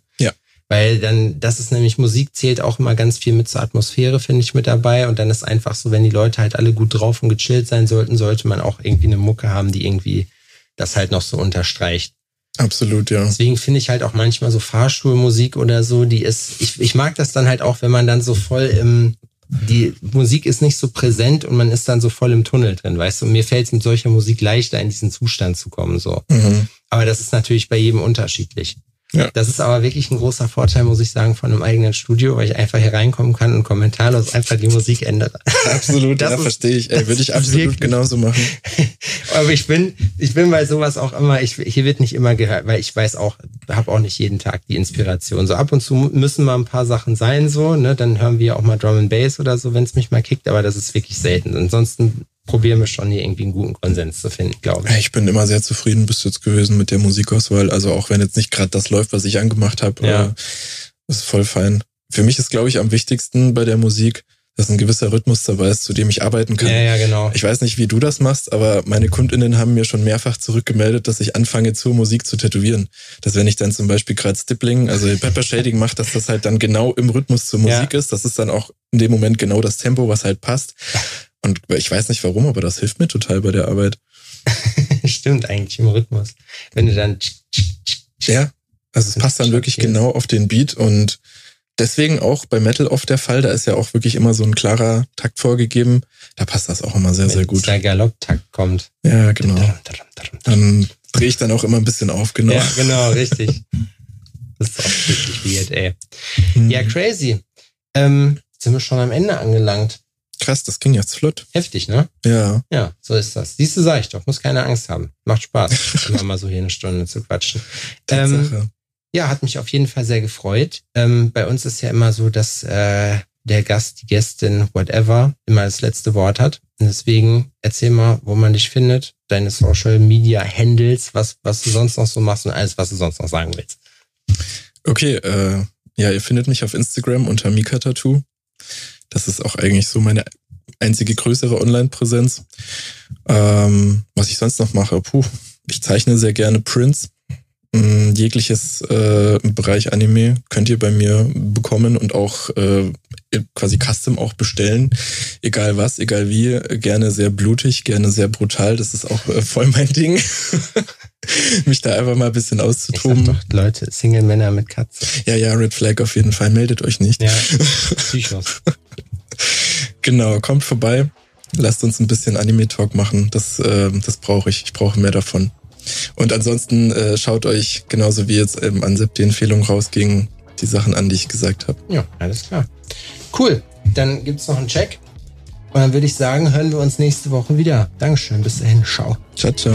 Weil dann, das ist nämlich, Musik zählt auch immer ganz viel mit zur Atmosphäre, finde ich, mit dabei. Und dann ist einfach so, wenn die Leute halt alle gut drauf und gechillt sein sollten, sollte man auch irgendwie eine Mucke haben, die irgendwie das halt noch so unterstreicht. Absolut, ja. Deswegen finde ich halt auch manchmal so Fahrstuhlmusik oder so, die ist, ich, ich mag das dann halt auch, wenn man dann so voll im, die Musik ist nicht so präsent und man ist dann so voll im Tunnel drin, weißt du? Und mir fällt es mit solcher Musik leichter, in diesen Zustand zu kommen, so. Mhm. Aber das ist natürlich bei jedem unterschiedlich. Ja. Das ist aber wirklich ein großer Vorteil, muss ich sagen, von einem eigenen Studio, weil ich einfach hier reinkommen kann und kommentarlos einfach die Musik ändere. Absolut, Das ja, ist- verstehe ich. Ey, würde ich absolut wirklich- genauso machen. Aber ich bin, ich bin bei sowas auch immer, ich, hier wird nicht immer gehört, weil ich weiß auch, habe auch nicht jeden Tag die Inspiration. So ab und zu müssen mal ein paar Sachen sein, so, ne? Dann hören wir auch mal Drum and Bass oder so, wenn es mich mal kickt, aber das ist wirklich selten. Ansonsten probieren wir schon hier irgendwie einen guten Konsens zu finden, glaube ich. Ich bin immer sehr zufrieden bis jetzt gewesen mit der Musikauswahl. Also auch wenn jetzt nicht gerade das läuft, was ich angemacht habe, Ja. äh, ist voll fein. Für mich ist, glaube ich, am wichtigsten bei der Musik, dass ein gewisser Rhythmus dabei ist, zu dem ich arbeiten kann. Ja, ja, genau. Ich weiß nicht, wie du das machst, aber meine KundInnen haben mir schon mehrfach zurückgemeldet, dass ich anfange, zur Musik zu tätowieren. Dass wenn ich dann zum Beispiel gerade Stippling, also Pepper Shading mache, dass das halt dann genau im Rhythmus zur Ja. Musik ist. Das ist dann auch in dem Moment genau das Tempo, was halt passt. Und ich weiß nicht warum, aber das hilft mir total bei der Arbeit. Stimmt eigentlich im Rhythmus. Wenn du dann Ja, also es passt dann wirklich genau auf den Beat und deswegen auch bei Metal oft der Fall, da ist ja auch wirklich immer so ein klarer Takt vorgegeben. Da passt das auch immer sehr, sehr wenn gut. der Galopptakt kommt. Ja, genau. Dann drehe ich dann auch immer ein bisschen auf, genau. Ja, genau, richtig. Das ist auch wirklich weird, ey. Hm. Ja, crazy. Ähm, sind wir schon am Ende angelangt. Krass, das ging jetzt flott. Heftig, ne? Ja. Ja, so ist das. Siehst du, sag ich doch, muss keine Angst haben. Macht Spaß, immer mal so hier eine Stunde zu quatschen. Ähm, Tatsache. Ja, hat mich auf jeden Fall sehr gefreut. Ähm, bei uns ist ja immer so, dass äh, der Gast, die Gästin, whatever, immer das letzte Wort hat. Und deswegen erzähl mal, wo man dich findet, deine Social Media Handles, was, was du sonst noch so machst und alles, was du sonst noch sagen willst. Okay, äh, ja, ihr findet mich auf Instagram unter Mika Tattoo. Das ist auch eigentlich so meine einzige größere Online-Präsenz. Ähm, was ich sonst noch mache, puh, ich zeichne sehr gerne Prints. Mm, jegliches äh, Bereich Anime könnt ihr bei mir bekommen und auch äh, quasi custom auch bestellen. Egal was, egal wie. Gerne sehr blutig, gerne sehr brutal. Das ist auch äh, voll mein Ding. Mich da einfach mal ein bisschen auszutoben. Doch, Leute, Single-Männer mit Katze. Ja, ja, Red Flag auf jeden Fall. Meldet euch nicht. Ja, Psychos. genau, kommt vorbei. Lasst uns ein bisschen Anime-Talk machen. Das, äh, das brauche ich. Ich brauche mehr davon. Und ansonsten äh, schaut euch, genauso wie jetzt ähm, an Sepp die Empfehlung rausging, die Sachen an, die ich gesagt habe. Ja, alles klar. Cool. Dann gibt's noch einen Check. Und dann würde ich sagen, hören wir uns nächste Woche wieder. Dankeschön. Bis dahin. Ciao. Ciao, ciao.